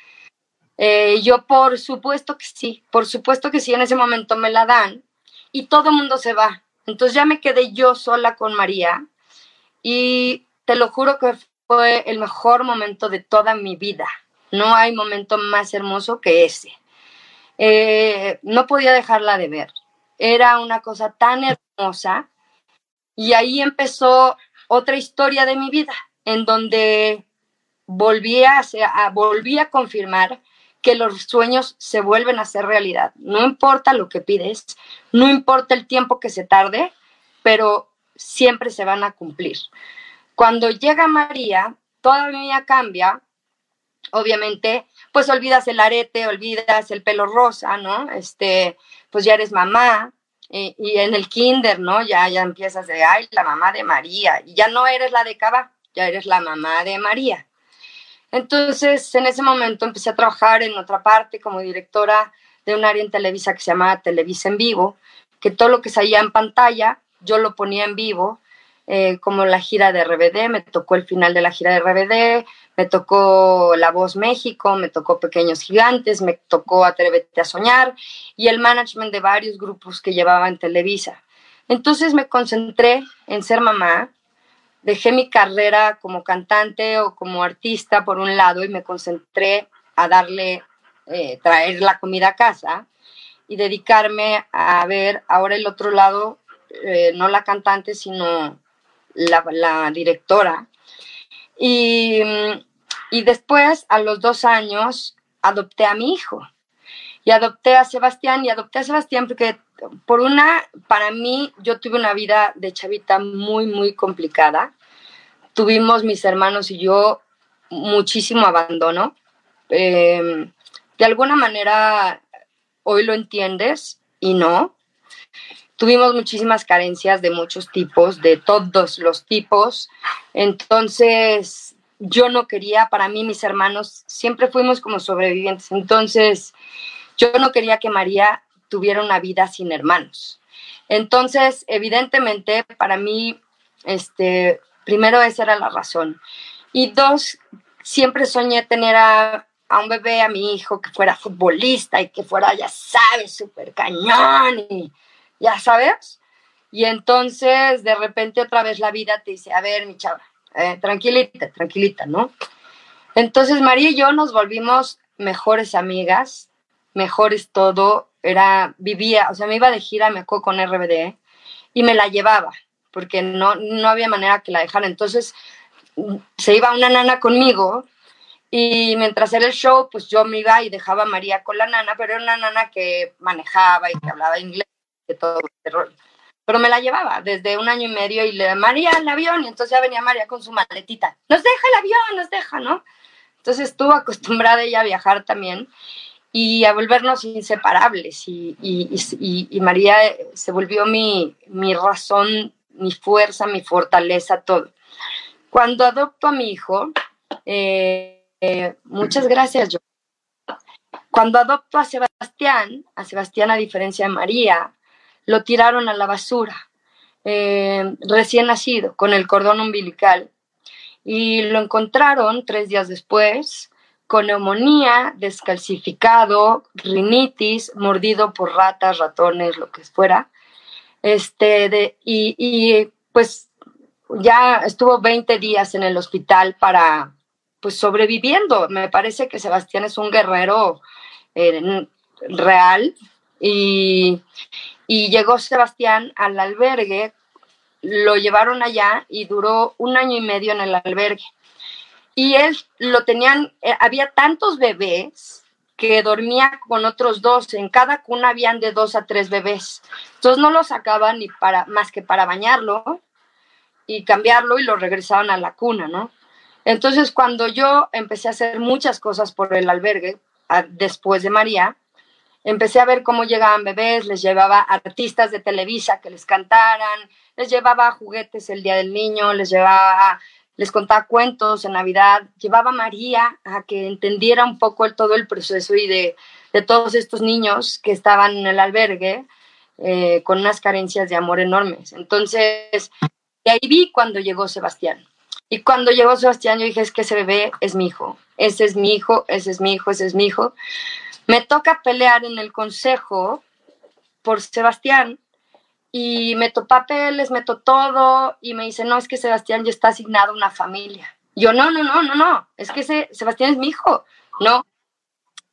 Eh, yo, por supuesto que sí, por supuesto que sí, en ese momento me la dan y todo el mundo se va. Entonces ya me quedé yo sola con María y te lo juro que el mejor momento de toda mi vida. No hay momento más hermoso que ese. Eh, no podía dejarla de ver. Era una cosa tan hermosa y ahí empezó otra historia de mi vida, en donde volví a, volví a confirmar que los sueños se vuelven a ser realidad. No importa lo que pides, no importa el tiempo que se tarde, pero siempre se van a cumplir. Cuando llega María, toda mi vida cambia. Obviamente, pues olvidas el arete, olvidas el pelo rosa, ¿no? Este, pues ya eres mamá, y, en el kinder, ¿no? Ya, ya empiezas de, ay, la mamá de María, y ya no eres la de Cava, ya eres la mamá de María. Entonces, en ese momento empecé a trabajar en otra parte como directora de un área en Televisa que se llamaba Televisa en Vivo, que todo lo que salía en pantalla, yo lo ponía en vivo eh, como la gira de RBD, me tocó el final de la gira de RBD, me tocó La Voz México, me tocó Pequeños Gigantes, me tocó Atrévete a Soñar y el management de varios grupos que llevaba en Televisa. Entonces me concentré en ser mamá, dejé mi carrera como cantante o como artista por un lado y me concentré a darle, eh, traer la comida a casa y dedicarme a ver ahora el otro lado, eh, no la cantante, sino la, directora. Y, después, a los dos años, adopté a mi hijo. Y adopté a Sebastián y adopté a Sebastián porque por una, para mí, yo tuve una vida de chavita muy, muy complicada. Tuvimos mis hermanos y yo muchísimo abandono. Em, de alguna manera, hoy lo entiendes y no tuvimos muchísimas carencias de muchos tipos, de todos los tipos. Entonces, yo no quería, para mí, mis hermanos, siempre fuimos como sobrevivientes. Entonces, yo no quería que María tuviera una vida sin hermanos. Entonces, evidentemente, para mí, este, primero esa era la razón. Y dos, siempre soñé tener a, a un bebé, a mi hijo, que fuera futbolista y que fuera, ya sabes, súper cañón ya sabes. Y entonces de repente otra vez la vida te dice, a ver, mi chava, eh, tranquilita, tranquilita, ¿no? Entonces María y yo nos volvimos mejores amigas, mejores todo, era, vivía, o sea, me iba de gira, me acuerdo con RBD, y me la llevaba, porque no, no había manera que la dejara. Entonces se iba una nana conmigo y mientras era el show, pues yo me iba y dejaba a María con la nana, pero era una nana que manejaba y que hablaba inglés, de todo ese rollo. Pero me la llevaba desde un año y medio y le María el avión, y entonces ya venía María con su maletita. Nos deja el avión, nos deja, ¿no? Entonces estuvo acostumbrada ella a viajar también y a volvernos inseparables. Y, y, y, María se volvió mi, mi razón, mi fuerza, mi fortaleza, todo. Cuando adopto a mi hijo, eh, eh, muchas gracias, yo. Cuando adopto a Sebastián, a Sebastián a diferencia de María, lo tiraron a la basura, eh, recién nacido, con el cordón umbilical. Y lo encontraron tres días después con neumonía, descalcificado, rinitis, mordido por ratas, ratones, lo que fuera. Este, de, y, y pues ya estuvo 20 días en el hospital para pues sobreviviendo. Me parece que Sebastián es un guerrero eh, real y, llegó Sebastián al albergue, lo llevaron allá y duró un año y medio en el albergue. Y él lo tenían, eh, había tantos bebés que dormía con otros dos, en cada cuna habían de dos a tres bebés. Entonces no lo sacaban ni para, más que para bañarlo y cambiarlo y lo regresaban a la cuna, ¿no? Entonces, cuando yo empecé a hacer muchas cosas por el albergue, después de María, empecé a ver cómo llegaban bebés, les llevaba artistas de Televisa que les cantaran, les llevaba juguetes el Día del Niño, les llevaba, les contaba cuentos en Navidad, llevaba a María a que entendiera un poco el, todo el proceso y de, todos estos niños que estaban en el albergue eh, con unas carencias de amor enormes. Entonces, de ahí vi cuando llegó Sebastián. Y cuando llegó Sebastián, yo dije, es que ese bebé es mi hijo, ese es mi hijo, ese es mi hijo, ese es mi hijo. Me toca pelear en el consejo por Sebastián y meto papeles, meto todo y me dice, no, es que Sebastián ya está asignado a una familia. Yo, no, no, no, no, no, es que Sebastián es mi hijo. No,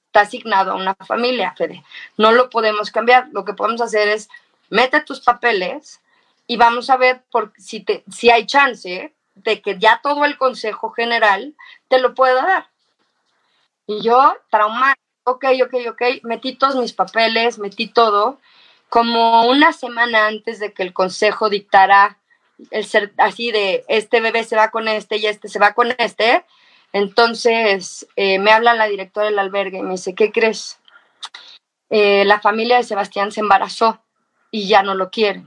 está asignado a una familia, Fede. No lo podemos cambiar. Lo que podemos hacer es, mete tus papeles y vamos a ver por, si, te, si hay chance de que ya todo el consejo general te lo pueda dar. Y yo, traumada, ok, ok, ok, metí todos mis papeles, metí todo, como una semana antes de que el consejo dictara el ser así de este bebé se va con este y este se va con este. Entonces eh, me habla la directora del albergue y me dice, ¿qué crees? Eh, la familia de Sebastián se embarazó y ya no lo quieren.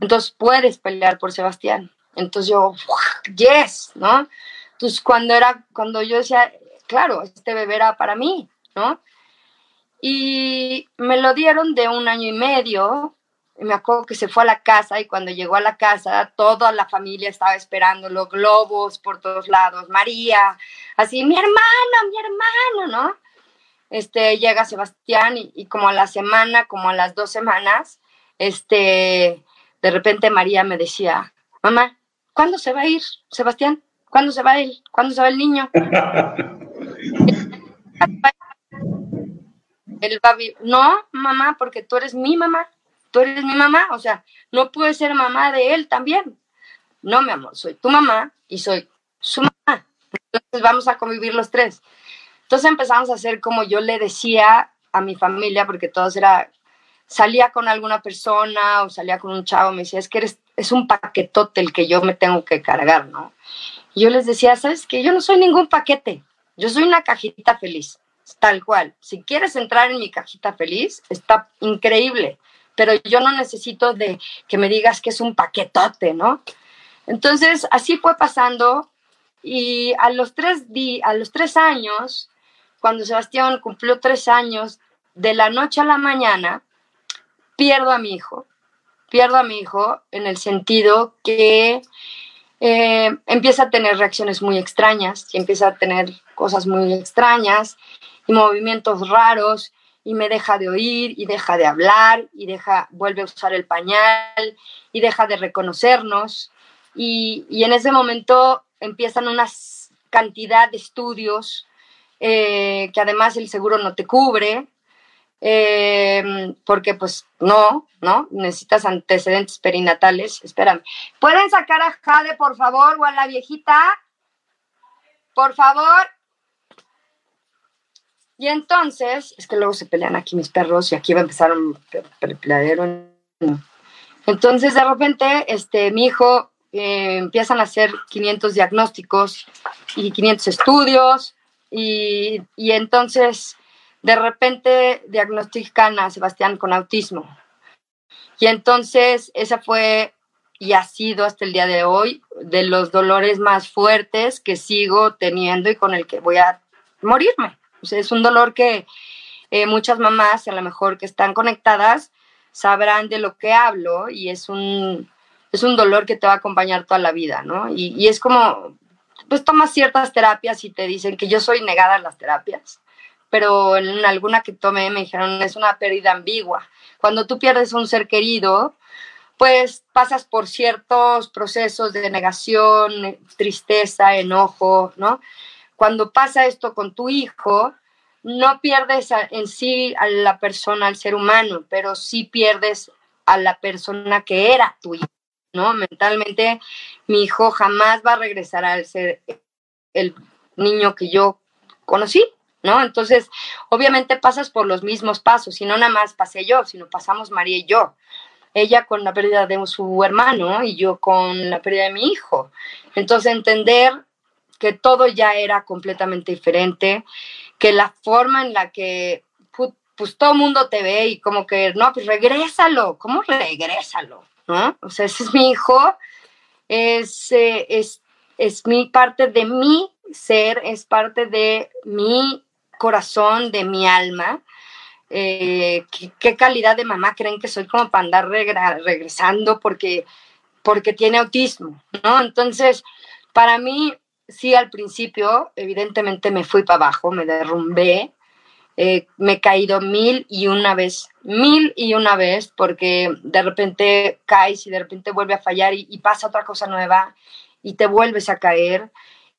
Entonces puedes pelear por Sebastián. Entonces yo, yes, ¿no? Entonces cuando era, cuando yo decía, claro, este bebé era para mí, ¿no? Y me lo dieron de un año y medio. me acuerdo que se fue a la casa y cuando llegó a la casa, toda la familia estaba esperando los globos por todos lados. María, así, mi hermano, mi hermano, ¿no? Este, llega Sebastián y, y como a la semana, como a las dos semanas, este, de repente María me decía, mamá, ¿cuándo se va a ir Sebastián? ¿Cuándo se va él? ¿Cuándo se va el niño? él va a no, mamá, porque tú eres mi mamá, tú eres mi mamá, o sea, no puedes ser mamá de él también. No, mi amor, soy tu mamá y soy su mamá. Entonces vamos a convivir los tres. Entonces empezamos a hacer como yo le decía a mi familia, porque todos era, salía con alguna persona o salía con un chavo, me decía, es que eres es un paquetote el que yo me tengo que cargar, ¿no? Yo les decía, ¿sabes qué? Yo no soy ningún paquete, yo soy una cajita feliz, tal cual. Si quieres entrar en mi cajita feliz, está increíble, pero yo no necesito de que me digas que es un paquetote, ¿no? Entonces, así fue pasando y a los tres, a los tres años, cuando Sebastián cumplió tres años, de la noche a la mañana, pierdo a mi hijo pierdo a mi hijo en el sentido que eh, empieza a tener reacciones muy extrañas y empieza a tener cosas muy extrañas y movimientos raros y me deja de oír y deja de hablar y deja, vuelve a usar el pañal y deja de reconocernos. Y, en ese momento empiezan una cantidad de estudios eh, que además el seguro no te cubre, eh, porque pues no, ¿no? Necesitas antecedentes perinatales. Espérame. ¿Pueden sacar a Jade, por favor, o a la viejita? Por favor. Y entonces, es que luego se pelean aquí mis perros y aquí va a empezar un peleadero. Entonces, de repente, este, mi hijo eh, empiezan a hacer 500 diagnósticos y 500 estudios y, y entonces de repente diagnostican a Sebastián con autismo. Y entonces esa fue y ha sido hasta el día de hoy de los dolores más fuertes que sigo teniendo y con el que voy a morirme. Sea, es un dolor que eh, muchas mamás, a lo mejor que están conectadas, sabrán de lo que hablo y es un, es un dolor que te va a acompañar toda la vida, ¿no? Y, y es como, pues tomas ciertas terapias y te dicen que yo soy negada a las terapias pero en alguna que tomé me dijeron es una pérdida ambigua. Cuando tú pierdes un ser querido, pues pasas por ciertos procesos de negación, tristeza, enojo, ¿no? Cuando pasa esto con tu hijo, no pierdes en sí a la persona, al ser humano, pero sí pierdes a la persona que era tu hijo, ¿no? Mentalmente, mi hijo jamás va a regresar al ser el niño que yo conocí, ¿no? Entonces, obviamente pasas por los mismos pasos, y no nada más pasé yo, sino pasamos María y yo. Ella con la pérdida de su hermano y yo con la pérdida de mi hijo. Entonces, entender que todo ya era completamente diferente, que la forma en la que pues todo mundo te ve y como que, no, pues regrésalo, ¿cómo regrésalo? ¿No? O sea, ese es mi hijo, es, eh, es, es mi parte de mi ser, es parte de mi corazón, de mi alma. Eh, ¿qué, calidad de mamá creen que soy como para andar regresando porque, porque tiene autismo, ¿no? Entonces, para mí, sí, al principio, evidentemente me fui para abajo, me derrumbé, eh, me he caído mil y una vez, mil y una vez, porque de repente caes y de repente vuelve a fallar y pasa otra cosa nueva y te vuelves a caer.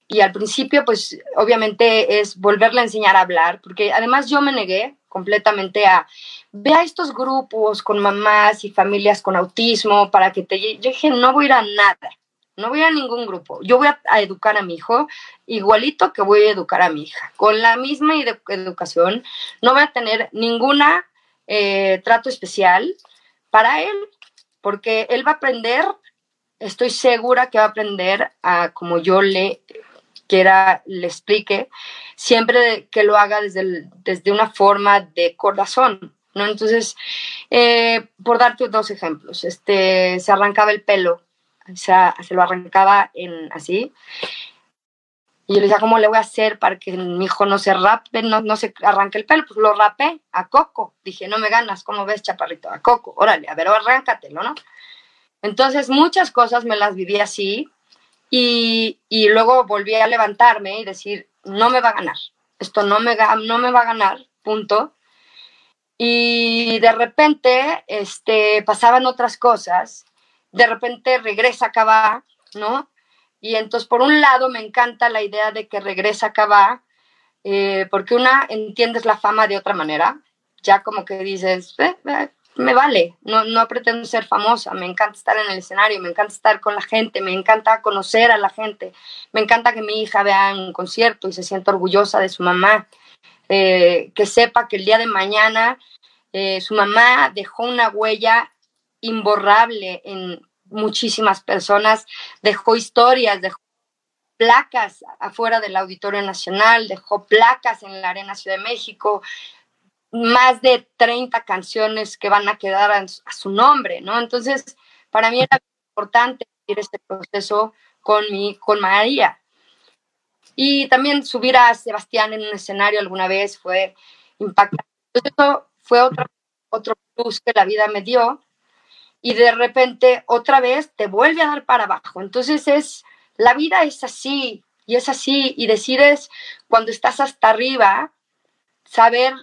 Y al principio, pues obviamente es volverle a enseñar a hablar, porque además yo me negué completamente a, ve a estos grupos con mamás y familias con autismo para que te... Yo dije, no voy a ir a nada, no voy a, ningún grupo, yo voy a, educar a mi hijo igualito que voy a educar a mi hija, con la misma educación, no voy a tener ninguna eh, trato especial para él, porque él va a aprender, estoy segura que va a aprender a como yo le quiera le explique, siempre que lo haga desde, desde una forma de corazón, ¿no? Entonces, eh, por darte dos ejemplos, este, se arrancaba el pelo, sea, se lo arrancaba en así, y yo le decía, ¿cómo le voy a hacer para que mi hijo no se rape, no, no se arranque el pelo? Pues lo rapé a Coco. Dije, no me ganas, ¿cómo ves, chaparrito? A Coco, órale, a ver, arráncatelo, ¿no? Entonces, muchas cosas me las viví así, y, luego volví a levantarme y decir, no me va a ganar, esto no me, no me va a ganar, punto. Y de repente este, pasaban otras cosas, de repente regresa Cabá, ¿no? Y entonces, por un lado, me encanta la idea de que regresa Cabá, eh, porque una, entiendes la fama de otra manera, ya como que dices, eh, eh, me vale, no, no pretendo ser famosa, me encanta estar en el escenario, me encanta estar con la gente, me encanta conocer a la gente, me encanta que mi hija vea un concierto y se sienta orgullosa de su mamá, que sepa que el día de mañana su mamá dejó una huella imborrable en muchísimas personas, dejó historias, dejó placas afuera del Auditorio Nacional, dejó placas en la Arena Ciudad de México, más de 30 canciones que van a quedar a, su nombre, ¿no? Entonces, para mí era importante ir este proceso con mi, con María. Y también subir a Sebastián en un escenario alguna vez fue impactante. Entonces, eso fue otro, otro plus que la vida me dio. Y de repente, otra vez, te vuelve a dar para abajo. Entonces, es, la vida es así, y es así, y decides cuando estás hasta arriba, saber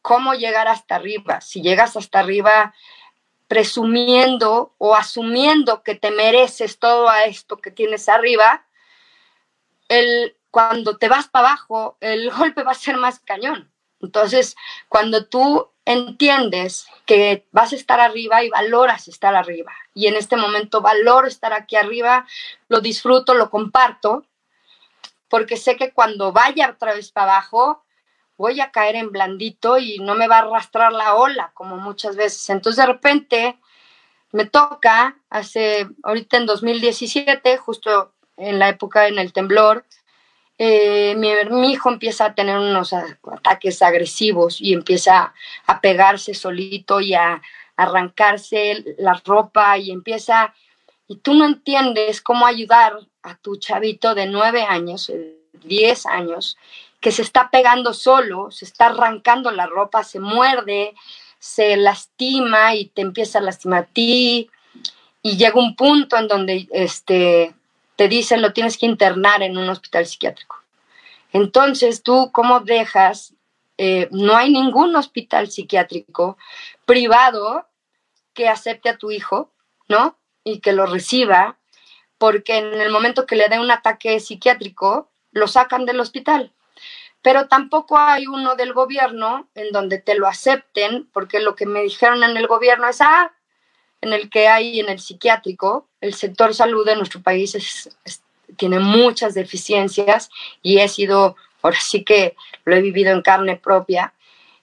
cómo llegar hasta arriba. Si llegas hasta arriba presumiendo o asumiendo que te mereces todo esto que tienes arriba, el, cuando te vas para abajo, el golpe va a ser más cañón. Entonces, cuando tú entiendes que vas a estar arriba y valoras estar arriba, y en este momento valoro estar aquí arriba, lo disfruto, lo comparto, porque sé que cuando vaya otra vez para abajo, voy a caer en blandito y no me va a arrastrar la ola, como muchas veces. Entonces, de repente, me toca, hace, ahorita en 2017, justo en la época en el temblor, eh, mi, hijo empieza a tener unos ataques agresivos y empieza a pegarse solito y a, arrancarse la ropa y empieza, y tú no entiendes cómo ayudar a tu chavito de nueve años, eh, diez años, que se está pegando solo, se está arrancando la ropa, se muerde, se lastima y te empieza a lastimar a ti. Y llega un punto en donde este, te dicen lo tienes que internar en un hospital psiquiátrico. Entonces, tú, ¿cómo dejas? Eh, no hay ningún hospital psiquiátrico privado que acepte a tu hijo, ¿no? Y que lo reciba, porque en el momento que le dé un ataque psiquiátrico, lo sacan del hospital. Pero tampoco hay uno del gobierno en donde te lo acepten, porque lo que me dijeron en el gobierno es, ah, en el que hay en el psiquiátrico, el sector salud de nuestro país tiene muchas deficiencias y he sido, ahora sí que lo he vivido en carne propia,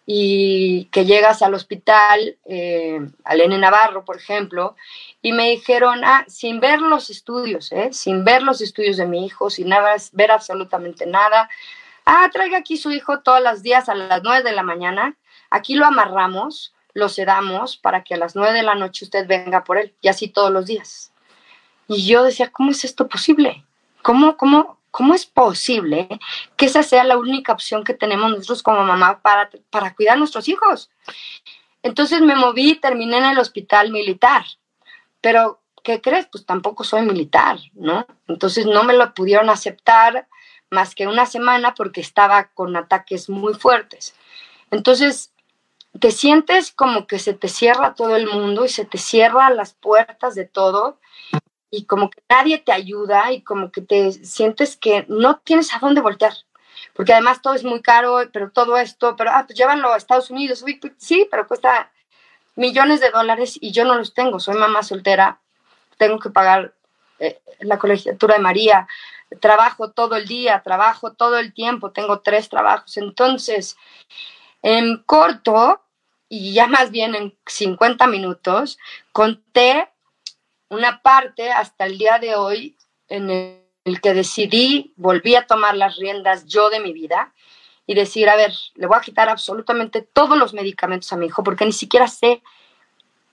y que llegas al hospital, eh, al N Navarro, por ejemplo, y me dijeron, ah, sin ver los estudios, ¿eh? sin ver los estudios de mi hijo, sin nada, ver absolutamente nada, ah, traiga aquí su hijo todos los días a las nueve de la mañana, aquí lo amarramos, lo sedamos para que a las nueve de la noche usted venga por él, y así todos los días. Y yo decía, ¿cómo es esto posible? ¿Cómo, cómo, cómo es posible que esa sea la única opción que tenemos nosotros como mamá para, para cuidar a nuestros hijos? Entonces me moví y terminé en el hospital militar. Pero, ¿qué crees? Pues tampoco soy militar, ¿no? Entonces no me lo pudieron aceptar más que una semana porque estaba con ataques muy fuertes. Entonces, te sientes como que se te cierra todo el mundo y se te cierran las puertas de todo y como que nadie te ayuda y como que te sientes que no tienes a dónde voltear. Porque además todo es muy caro, pero todo esto, pero ah, pues llévanlo a Estados Unidos. Pues, sí, pero cuesta millones de dólares y yo no los tengo. Soy mamá soltera, tengo que pagar eh, la colegiatura de María, trabajo todo el día, trabajo todo el tiempo, tengo tres trabajos. Entonces, en corto, y ya más bien en 50 minutos, conté una parte hasta el día de hoy en el que decidí, volví a tomar las riendas yo de mi vida y decir, a ver, le voy a quitar absolutamente todos los medicamentos a mi hijo porque ni siquiera sé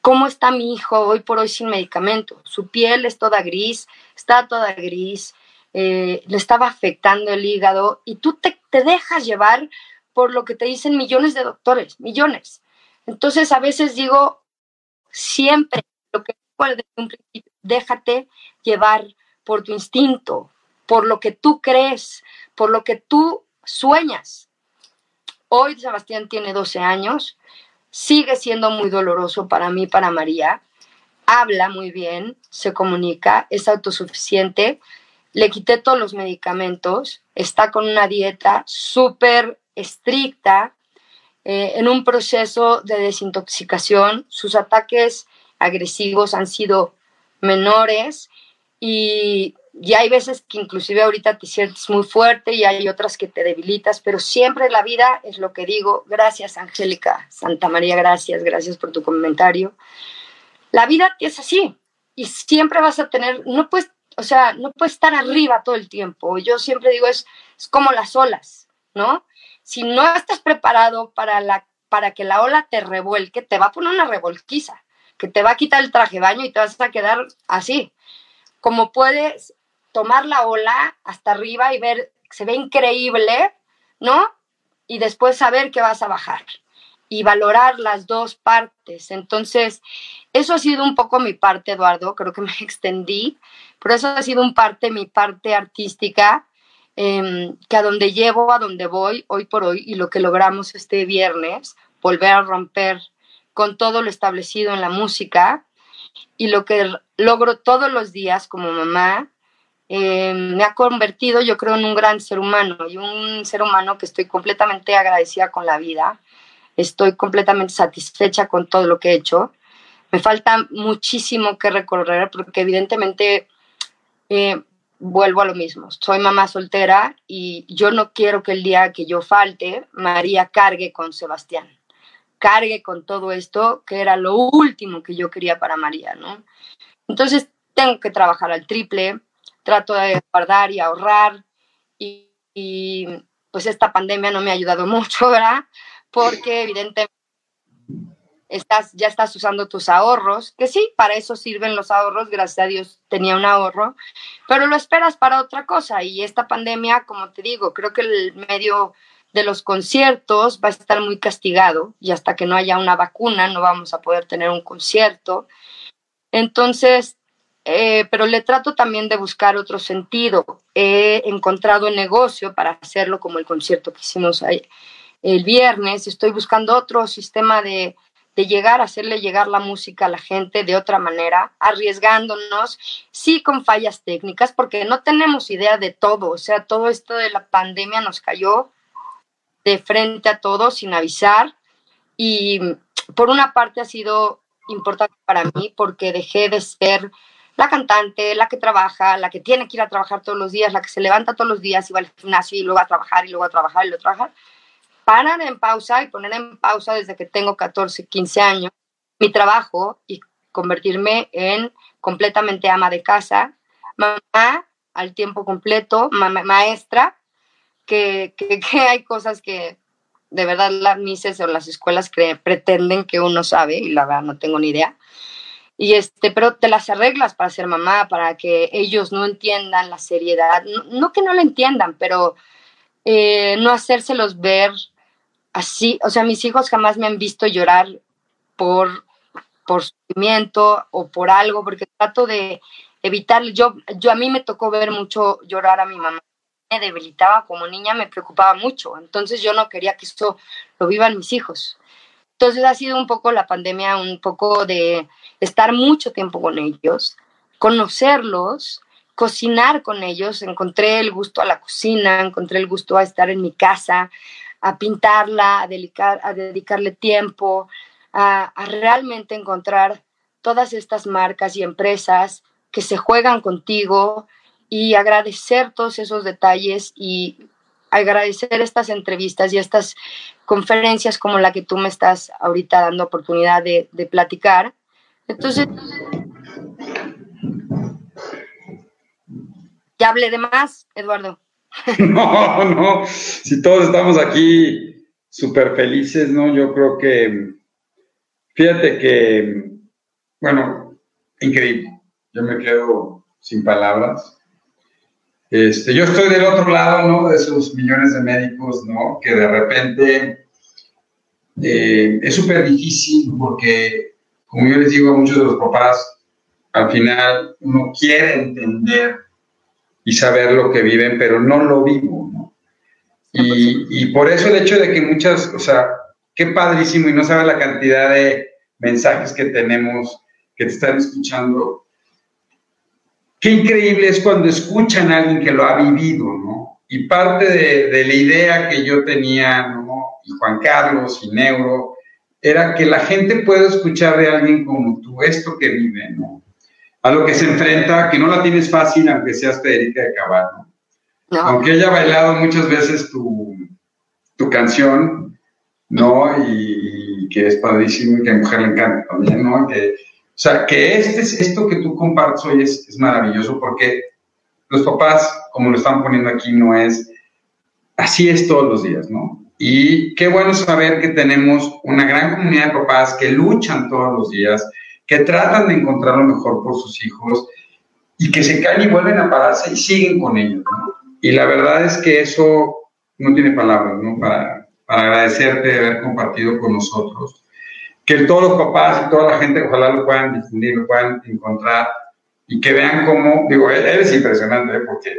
cómo está mi hijo hoy por hoy sin medicamento. Su piel es toda gris, está toda gris, eh, le estaba afectando el hígado y tú te, dejas llevar por lo que te dicen millones de doctores, millones. Entonces a veces digo, siempre lo que desde un principio, déjate llevar por tu instinto, por lo que tú crees, por lo que tú sueñas. Hoy Sebastián tiene 12 años, sigue siendo muy doloroso para mí, para María. Habla muy bien, se comunica, es autosuficiente, le quité todos los medicamentos, está con una dieta súper estricta, eh, en un proceso de desintoxicación. Sus ataques agresivos han sido menores y, hay veces que inclusive ahorita te sientes muy fuerte y hay otras que te debilitas, pero siempre la vida es lo que digo. Gracias, Angélica Santa María, gracias, gracias por tu comentario. La vida es así y siempre vas a tener, no puedes o sea, no puedes estar arriba todo el tiempo. Yo siempre digo, es, es como las olas, ¿no? Si no estás preparado para, la, para que la ola te revuelque, te va a poner una revolquiza, que te va a quitar el traje de baño y te vas a quedar así. Como puedes tomar la ola hasta arriba y ver, se ve increíble, ¿no? Y después saber que vas a bajar y valorar las dos partes. Entonces, eso ha sido un poco mi parte, Eduardo, creo que me extendí, pero eso ha sido un parte, mi parte artística, em, que a donde llevo, a donde voy hoy por hoy y lo que logramos este viernes, volver a romper con todo lo establecido en la música y lo que logro todos los días como mamá eh, me ha convertido, yo creo, en un gran ser humano y un ser humano que estoy completamente agradecida con la vida. Estoy completamente satisfecha con todo lo que he hecho. Me falta muchísimo que recorrer porque evidentemente eh, vuelvo a lo mismo. Soy mamá soltera y yo no quiero que el día que yo falte, María cargue con Sebastián, cargue con todo esto, que era lo último que yo quería para María, ¿no? Entonces tengo que trabajar al triple, trato de guardar y ahorrar y, pues esta pandemia no me ha ayudado mucho, ¿verdad? Porque evidentemente estás, ya estás usando tus ahorros, que sí, para eso sirven los ahorros, gracias a Dios tenía un ahorro, pero lo esperas para otra cosa y esta pandemia, como te digo, creo que el medio de los conciertos va a estar muy castigado y hasta que no haya una vacuna no vamos a poder tener un concierto. Entonces, eh, pero le trato también de buscar otro sentido. He encontrado el negocio para hacerlo como el concierto que hicimos el viernes. Estoy buscando otro sistema de, de llegar, hacerle llegar la música a la gente de otra manera, arriesgándonos, sí con fallas técnicas, porque no tenemos idea de todo. O sea, todo esto de la pandemia nos cayó de frente a todos sin avisar. Y por una parte ha sido importante para mí porque dejé de ser la cantante, la que trabaja, la que tiene que ir a trabajar todos los días, la que se levanta todos los días y va al gimnasio y luego a trabajar y luego a trabajar y luego a trabajar, parar en pausa y poner en pausa desde que tengo 14, 15 años mi trabajo y convertirme en completamente ama de casa, mamá al tiempo completo, maestra, que, que, que, hay cosas que de verdad las mises o las escuelas que pretenden que uno sabe y la verdad no tengo ni idea. Y este, pero te las arreglas para ser mamá, para que ellos no entiendan la seriedad, no, que no la entiendan, pero eh, no hacérselos ver así, o sea, mis hijos jamás me han visto llorar por, por sufrimiento o por algo, porque trato de evitar, yo, yo a mí me tocó ver mucho llorar a mi mamá, me debilitaba como niña, me preocupaba mucho, entonces yo no quería que esto lo vivan mis hijos. Entonces ha sido un poco la pandemia, un poco de estar mucho tiempo con ellos, conocerlos, cocinar con ellos. Encontré el gusto a la cocina, encontré el gusto a estar en mi casa, a pintarla, a, a dedicarle tiempo, a, a realmente encontrar todas estas marcas y empresas que se juegan contigo y agradecer todos esos detalles y agradecer estas entrevistas y estas conferencias como la que tú me estás ahorita dando oportunidad de, de platicar. Entonces, ya hablé de más, Eduardo. No, no, si todos estamos aquí súper felices, ¿no? Yo creo que, fíjate que, bueno, increíble. Yo me quedo sin palabras. Este, yo estoy del otro lado, ¿no? De esos millones de médicos, ¿no? Que de repente eh, es súper difícil porque, como yo les digo a muchos de los papás, al final uno quiere entender y saber lo que viven, pero no lo vivo, ¿no? Y, y por eso el hecho de que muchas, o sea, qué padrísimo y no sabe la cantidad de mensajes que tenemos que te están escuchando qué increíble es cuando escuchan a alguien que lo ha vivido, ¿no? Y parte de, la idea que yo tenía, ¿no? Y Juan Carlos y Neuro, era que la gente pueda escuchar de alguien como tú esto que vive, ¿no? A lo que se enfrenta, que no la tienes fácil, aunque seas Federica de Caballo. ¿no? Aunque haya bailado muchas veces tu, tu canción, ¿no? Y, que es padrísimo y que a mujer le encanta también, ¿no? Que, o sea, que este, esto que tú compartes hoy es, es maravilloso porque los papás, como lo están poniendo aquí, no es así es todos los días, ¿no? Y qué bueno saber que tenemos una gran comunidad de papás que luchan todos los días, que tratan de encontrar lo mejor por sus hijos y que se caen y vuelven a pararse y siguen con ellos, ¿no? Y la verdad es que eso no tiene palabras, ¿no? Para, para agradecerte de haber compartido con nosotros que todos los papás y toda la gente ojalá lo puedan difundir, lo puedan encontrar y que vean cómo, digo, eres impresionante, ¿eh? porque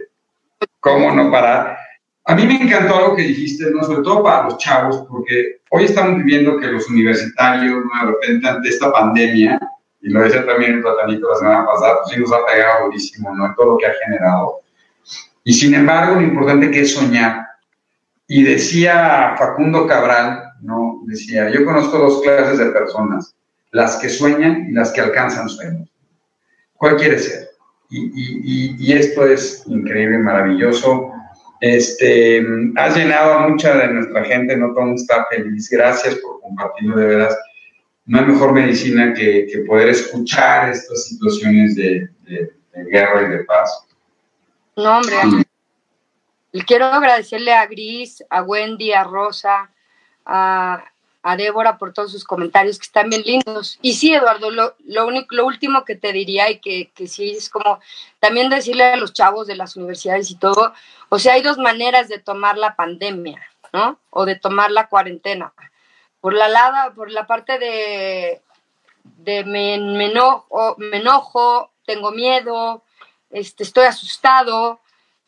cómo no parar. A mí me encantó algo que dijiste, ¿no? sobre todo para los chavos, porque hoy estamos viviendo que los universitarios, ¿no? de repente ante esta pandemia, y lo decía también el platanito la semana pasada, pues sí nos ha pegado durísimo, ¿no? Todo lo que ha generado. Y sin embargo, lo importante que es soñar. Y decía Facundo Cabral, ¿no? Decía, yo conozco dos clases de personas, las que sueñan y las que alcanzan sueños. ¿Cuál quiere ser? Y, y, y esto es increíble, maravilloso. Este, has llenado a mucha de nuestra gente, no todo está feliz. Gracias por compartirlo de veras. No hay mejor medicina que, que poder escuchar estas situaciones de, de, guerra y de paz. No, hombre. Quiero agradecerle a Gris, a Wendy, a Rosa, a, a Débora por todos sus comentarios que están bien lindos. Y sí, Eduardo, lo, lo, único, lo último que te diría y que, que, sí es como también decirle a los chavos de las universidades y todo, o sea, hay dos maneras de tomar la pandemia, ¿no? O de tomar la cuarentena. Por la lada, por la parte de, de me, enojo, me enojo, tengo miedo, este, estoy asustado,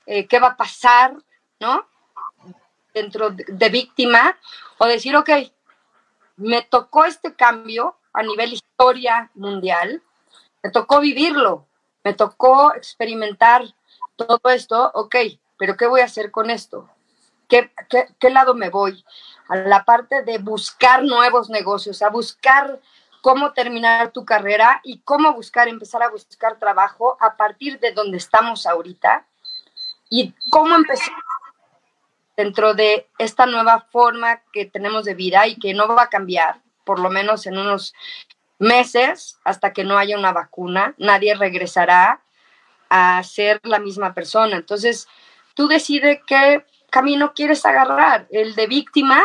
eh, ¿qué va a pasar? ¿No? Dentro de, víctima, o decir, ok, me tocó este cambio a nivel historia mundial, me tocó vivirlo, me tocó experimentar todo esto, ok, pero ¿qué voy a hacer con esto? ¿Qué, qué, qué lado me voy? A la parte de buscar nuevos negocios, a buscar cómo terminar tu carrera y cómo buscar, empezar a buscar trabajo a partir de donde estamos ahorita y cómo empezar dentro de esta nueva forma que tenemos de vida y que no va a cambiar, por lo menos en unos meses, hasta que no haya una vacuna, nadie regresará a ser la misma persona. Entonces, tú decides qué camino quieres agarrar, el de víctima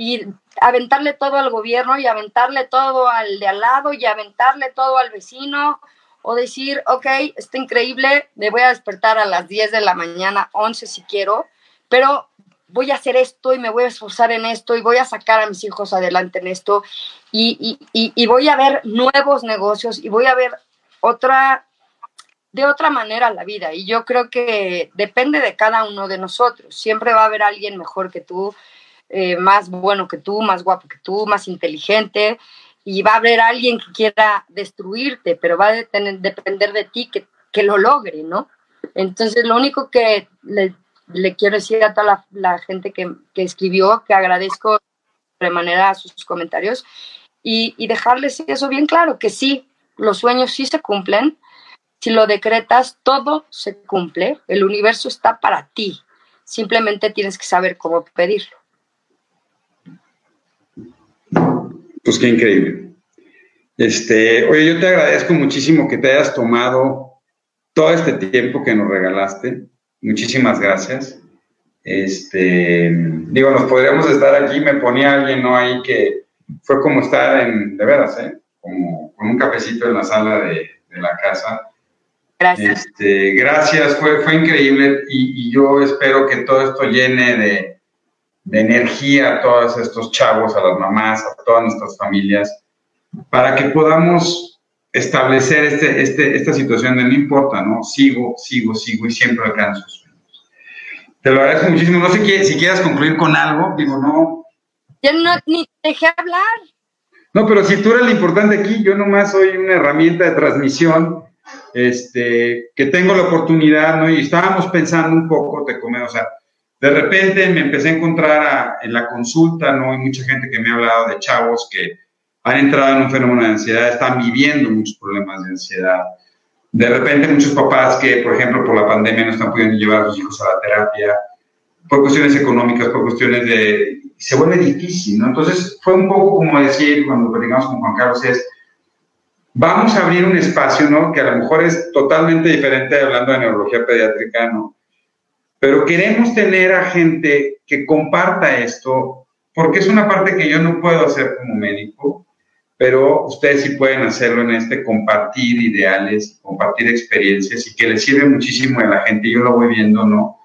y aventarle todo al gobierno y aventarle todo al de al lado y aventarle todo al vecino o decir, ok, está increíble, me voy a despertar a las 10 de la mañana, 11 si quiero, pero voy a hacer esto y me voy a esforzar en esto y voy a sacar a mis hijos adelante en esto y, y, y, voy a ver nuevos negocios y voy a ver otra, de otra manera la vida. Y yo creo que depende de cada uno de nosotros. Siempre va a haber alguien mejor que tú, eh, más bueno que tú, más guapo que tú, más inteligente. Y va a haber alguien que quiera destruirte, pero va a depender de ti que, que lo logre, ¿no? Entonces, lo único que le quiero decir a toda la, gente que, escribió que agradezco de manera sus comentarios y, y, dejarles eso bien claro, que sí, los sueños sí se cumplen, si lo decretas, todo se cumple, el universo está para ti, simplemente tienes que saber cómo pedirlo. Pues qué increíble. Este, oye, yo te agradezco muchísimo que te hayas tomado todo este tiempo que nos regalaste. Muchísimas gracias. Este, digo, nos podríamos estar aquí, me ponía alguien ¿no? ahí que fue como estar en, de veras, ¿eh? como con un cafecito en la sala de, de la casa. Gracias. Este, gracias, fue, fue increíble y, y, yo espero que todo esto llene de, de energía a todos estos chavos, a las mamás, a todas nuestras familias, para que podamos establecer este, este, esta situación de no importa, ¿no? Sigo, sigo, sigo y siempre alcanzo sueños. Te lo agradezco muchísimo. No sé si quieras concluir con algo, digo, no. Yo no ni dejé hablar. No, pero si tú eres lo importante aquí, yo nomás soy una herramienta de transmisión, este, que tengo la oportunidad, ¿no? Y estábamos pensando un poco, te come, o sea, de repente me empecé a encontrar en la consulta, ¿no? Hay mucha gente que me ha hablado de chavos que han entrado en un fenómeno de ansiedad, están viviendo muchos problemas de ansiedad. De repente muchos papás que, por ejemplo, por la pandemia no están pudiendo llevar a sus hijos a la terapia, por cuestiones económicas, por cuestiones de... se vuelve difícil, ¿no? Entonces fue un poco como decir, cuando platicamos con Juan Carlos, es, vamos a abrir un espacio, ¿no? Que a lo mejor es totalmente diferente hablando de neurología pediátrica, ¿no? Pero queremos tener a gente que comparta esto, porque es una parte que yo no puedo hacer como médico, pero ustedes sí pueden hacerlo en este compartir ideales, compartir experiencias y que les sirve muchísimo a la gente. Yo lo voy viendo, ¿no?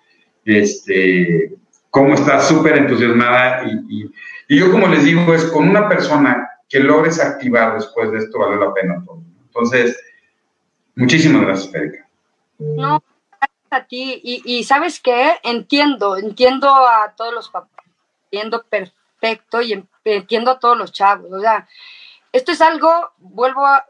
Este, cómo está súper entusiasmada y, y, yo como les digo, es con una persona que logres activar después de esto vale la pena todo. Entonces, muchísimas gracias, Erika. No, a ti. Y, sabes qué, entiendo, entiendo a todos los papás, entiendo perfecto y entiendo a todos los chavos. O sea, esto es algo, vuelvo a,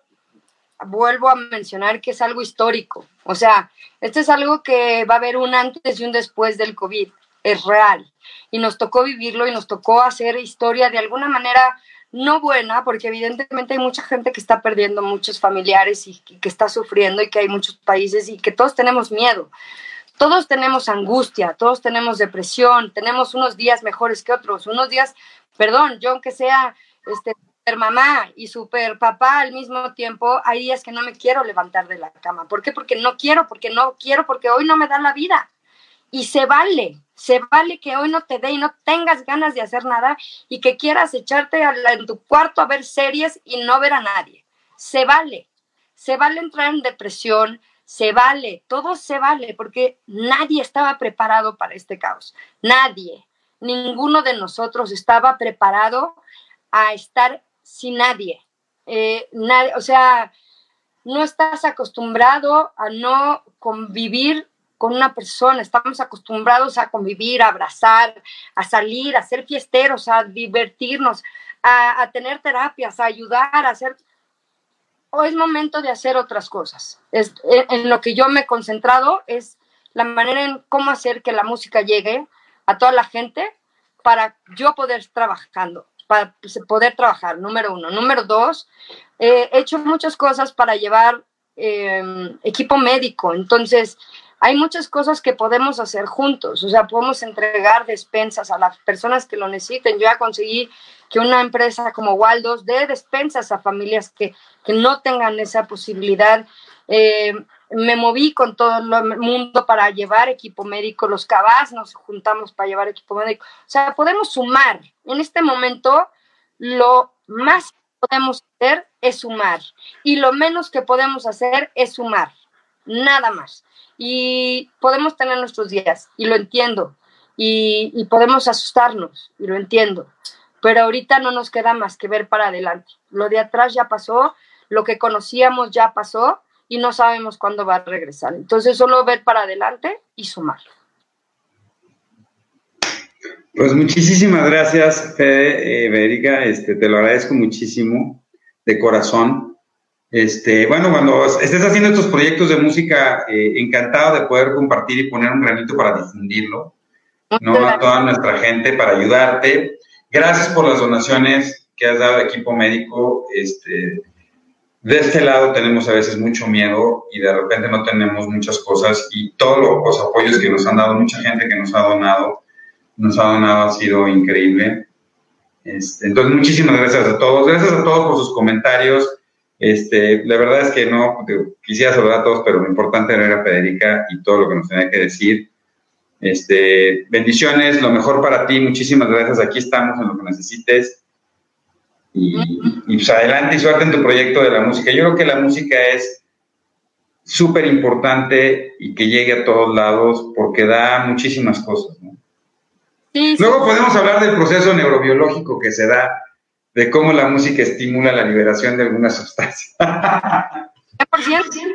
vuelvo a mencionar que es algo histórico. O sea, esto es algo que va a haber un antes y un después del COVID. Es real. Y nos tocó vivirlo y nos tocó hacer historia de alguna manera no buena, porque evidentemente hay mucha gente que está perdiendo muchos familiares y que está sufriendo y que hay muchos países y que todos tenemos miedo. Todos tenemos angustia, todos tenemos depresión, tenemos unos días mejores que otros, unos días, perdón, yo aunque sea este super mamá y super papá al mismo tiempo, hay días que no me quiero levantar de la cama. ¿Por qué? Porque no quiero, porque no quiero, porque hoy no me da la vida. Y se vale, se vale que hoy no te dé y no tengas ganas de hacer nada y que quieras echarte en tu cuarto a ver series y no ver a nadie. Se vale, se vale entrar en depresión, se vale, todo se vale, porque nadie estaba preparado para este caos. Nadie, ninguno de nosotros estaba preparado a estar sin nadie. Eh, o sea, no estás acostumbrado a no convivir con una persona, estamos acostumbrados a convivir, a abrazar, a salir, a ser fiesteros, a divertirnos, a, tener terapias, a ayudar, a hacer... O es momento de hacer otras cosas. Es, en lo que yo me he concentrado es la manera en cómo hacer que la música llegue a toda la gente para yo poder trabajando para poder trabajar, número uno. Número dos, he hecho muchas cosas para llevar em, equipo médico, entonces hay muchas cosas que podemos hacer juntos, o sea, podemos entregar despensas a las personas que lo necesiten. Yo ya conseguí que una empresa como Waldos dé despensas a familias que, que no tengan esa posibilidad. Eh, me moví con todo el mundo para llevar equipo médico, los cabas nos juntamos para llevar equipo médico. O sea, podemos sumar. En este momento, lo más que podemos hacer es sumar y lo menos que podemos hacer es sumar, nada más. Y podemos tener nuestros días, y lo entiendo, y, podemos asustarnos, y lo entiendo, pero ahorita no nos queda más que ver para adelante. Lo de atrás ya pasó, lo que conocíamos ya pasó, y no sabemos cuándo va a regresar. Entonces, solo ver para adelante y sumar. Pues muchísimas gracias, eh, este, te lo agradezco muchísimo, de corazón. Este, bueno, cuando estés haciendo estos proyectos de música, eh, encantado de poder compartir y poner un granito para difundirlo, ¿no? A toda nuestra gente, para ayudarte. Gracias por las donaciones que has dado al equipo médico. Este, de este lado tenemos a veces mucho miedo y de repente no tenemos muchas cosas y todos los apoyos que nos han dado, mucha gente que nos ha donado, nos ha donado ha sido increíble. Este, entonces, muchísimas gracias a todos. Gracias a todos por sus comentarios. Este, la verdad es que no, quisiera saludar a todos, pero lo importante era Federica y todo lo que nos tenía que decir. Este, bendiciones, lo mejor para ti, muchísimas gracias. Aquí estamos en lo que necesites. Y, pues adelante y suerte en tu proyecto de la música. Yo creo que la música es súper importante y que llegue a todos lados porque da muchísimas cosas. Luego podemos hablar del proceso neurobiológico que se da, de cómo la música estimula la liberación de algunas sustancias. 100%,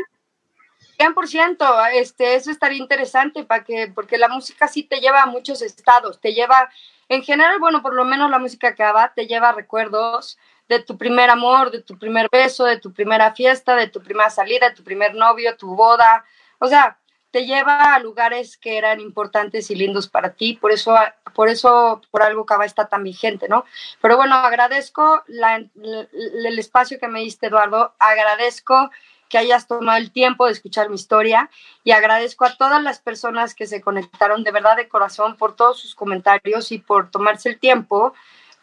100%, este, eso estaría interesante para que, porque la música sí te lleva a muchos estados, te lleva en general, bueno, por lo menos la música que va te lleva recuerdos de tu primer amor, de tu primer beso, de tu primera fiesta, de tu primera salida, de tu primer novio, tu boda. O sea, te lleva a lugares que eran importantes y lindos para ti, por eso, por eso, por algo Cava está tan vigente, ¿no? Pero bueno, agradezco el espacio que me diste, Eduardo, agradezco que hayas tomado el tiempo de escuchar mi historia y agradezco a todas las personas que se conectaron de verdad de corazón por todos sus comentarios y por tomarse el tiempo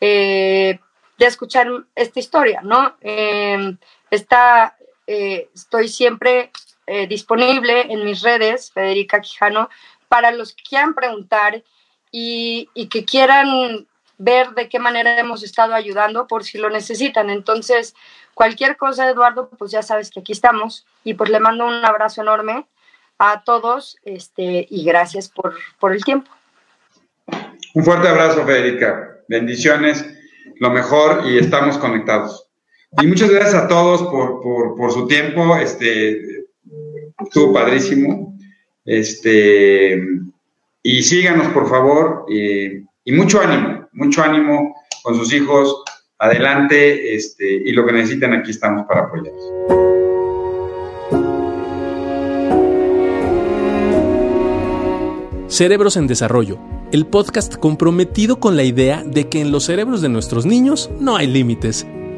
eh, de escuchar esta historia, ¿no? Em, está, eh, estoy siempre eh, disponible en mis redes, Federica Quijano, para los que quieran preguntar y, y que quieran ver de qué manera hemos estado ayudando por si lo necesitan. Entonces, Cualquier cosa, Eduardo, pues ya sabes que aquí estamos y pues le mando un abrazo enorme a todos este, y gracias por, por el tiempo. Un fuerte abrazo, Federica. Bendiciones, lo mejor y estamos conectados. Y muchas gracias a todos por, por, por su tiempo. Este, estuvo padrísimo. Este, y síganos, por favor, y mucho ánimo, mucho ánimo con sus hijos. Adelante, este, y lo que necesiten, aquí estamos para apoyarlos. Cerebros en Desarrollo, el podcast comprometido con la idea de que en los cerebros de nuestros niños no hay límites.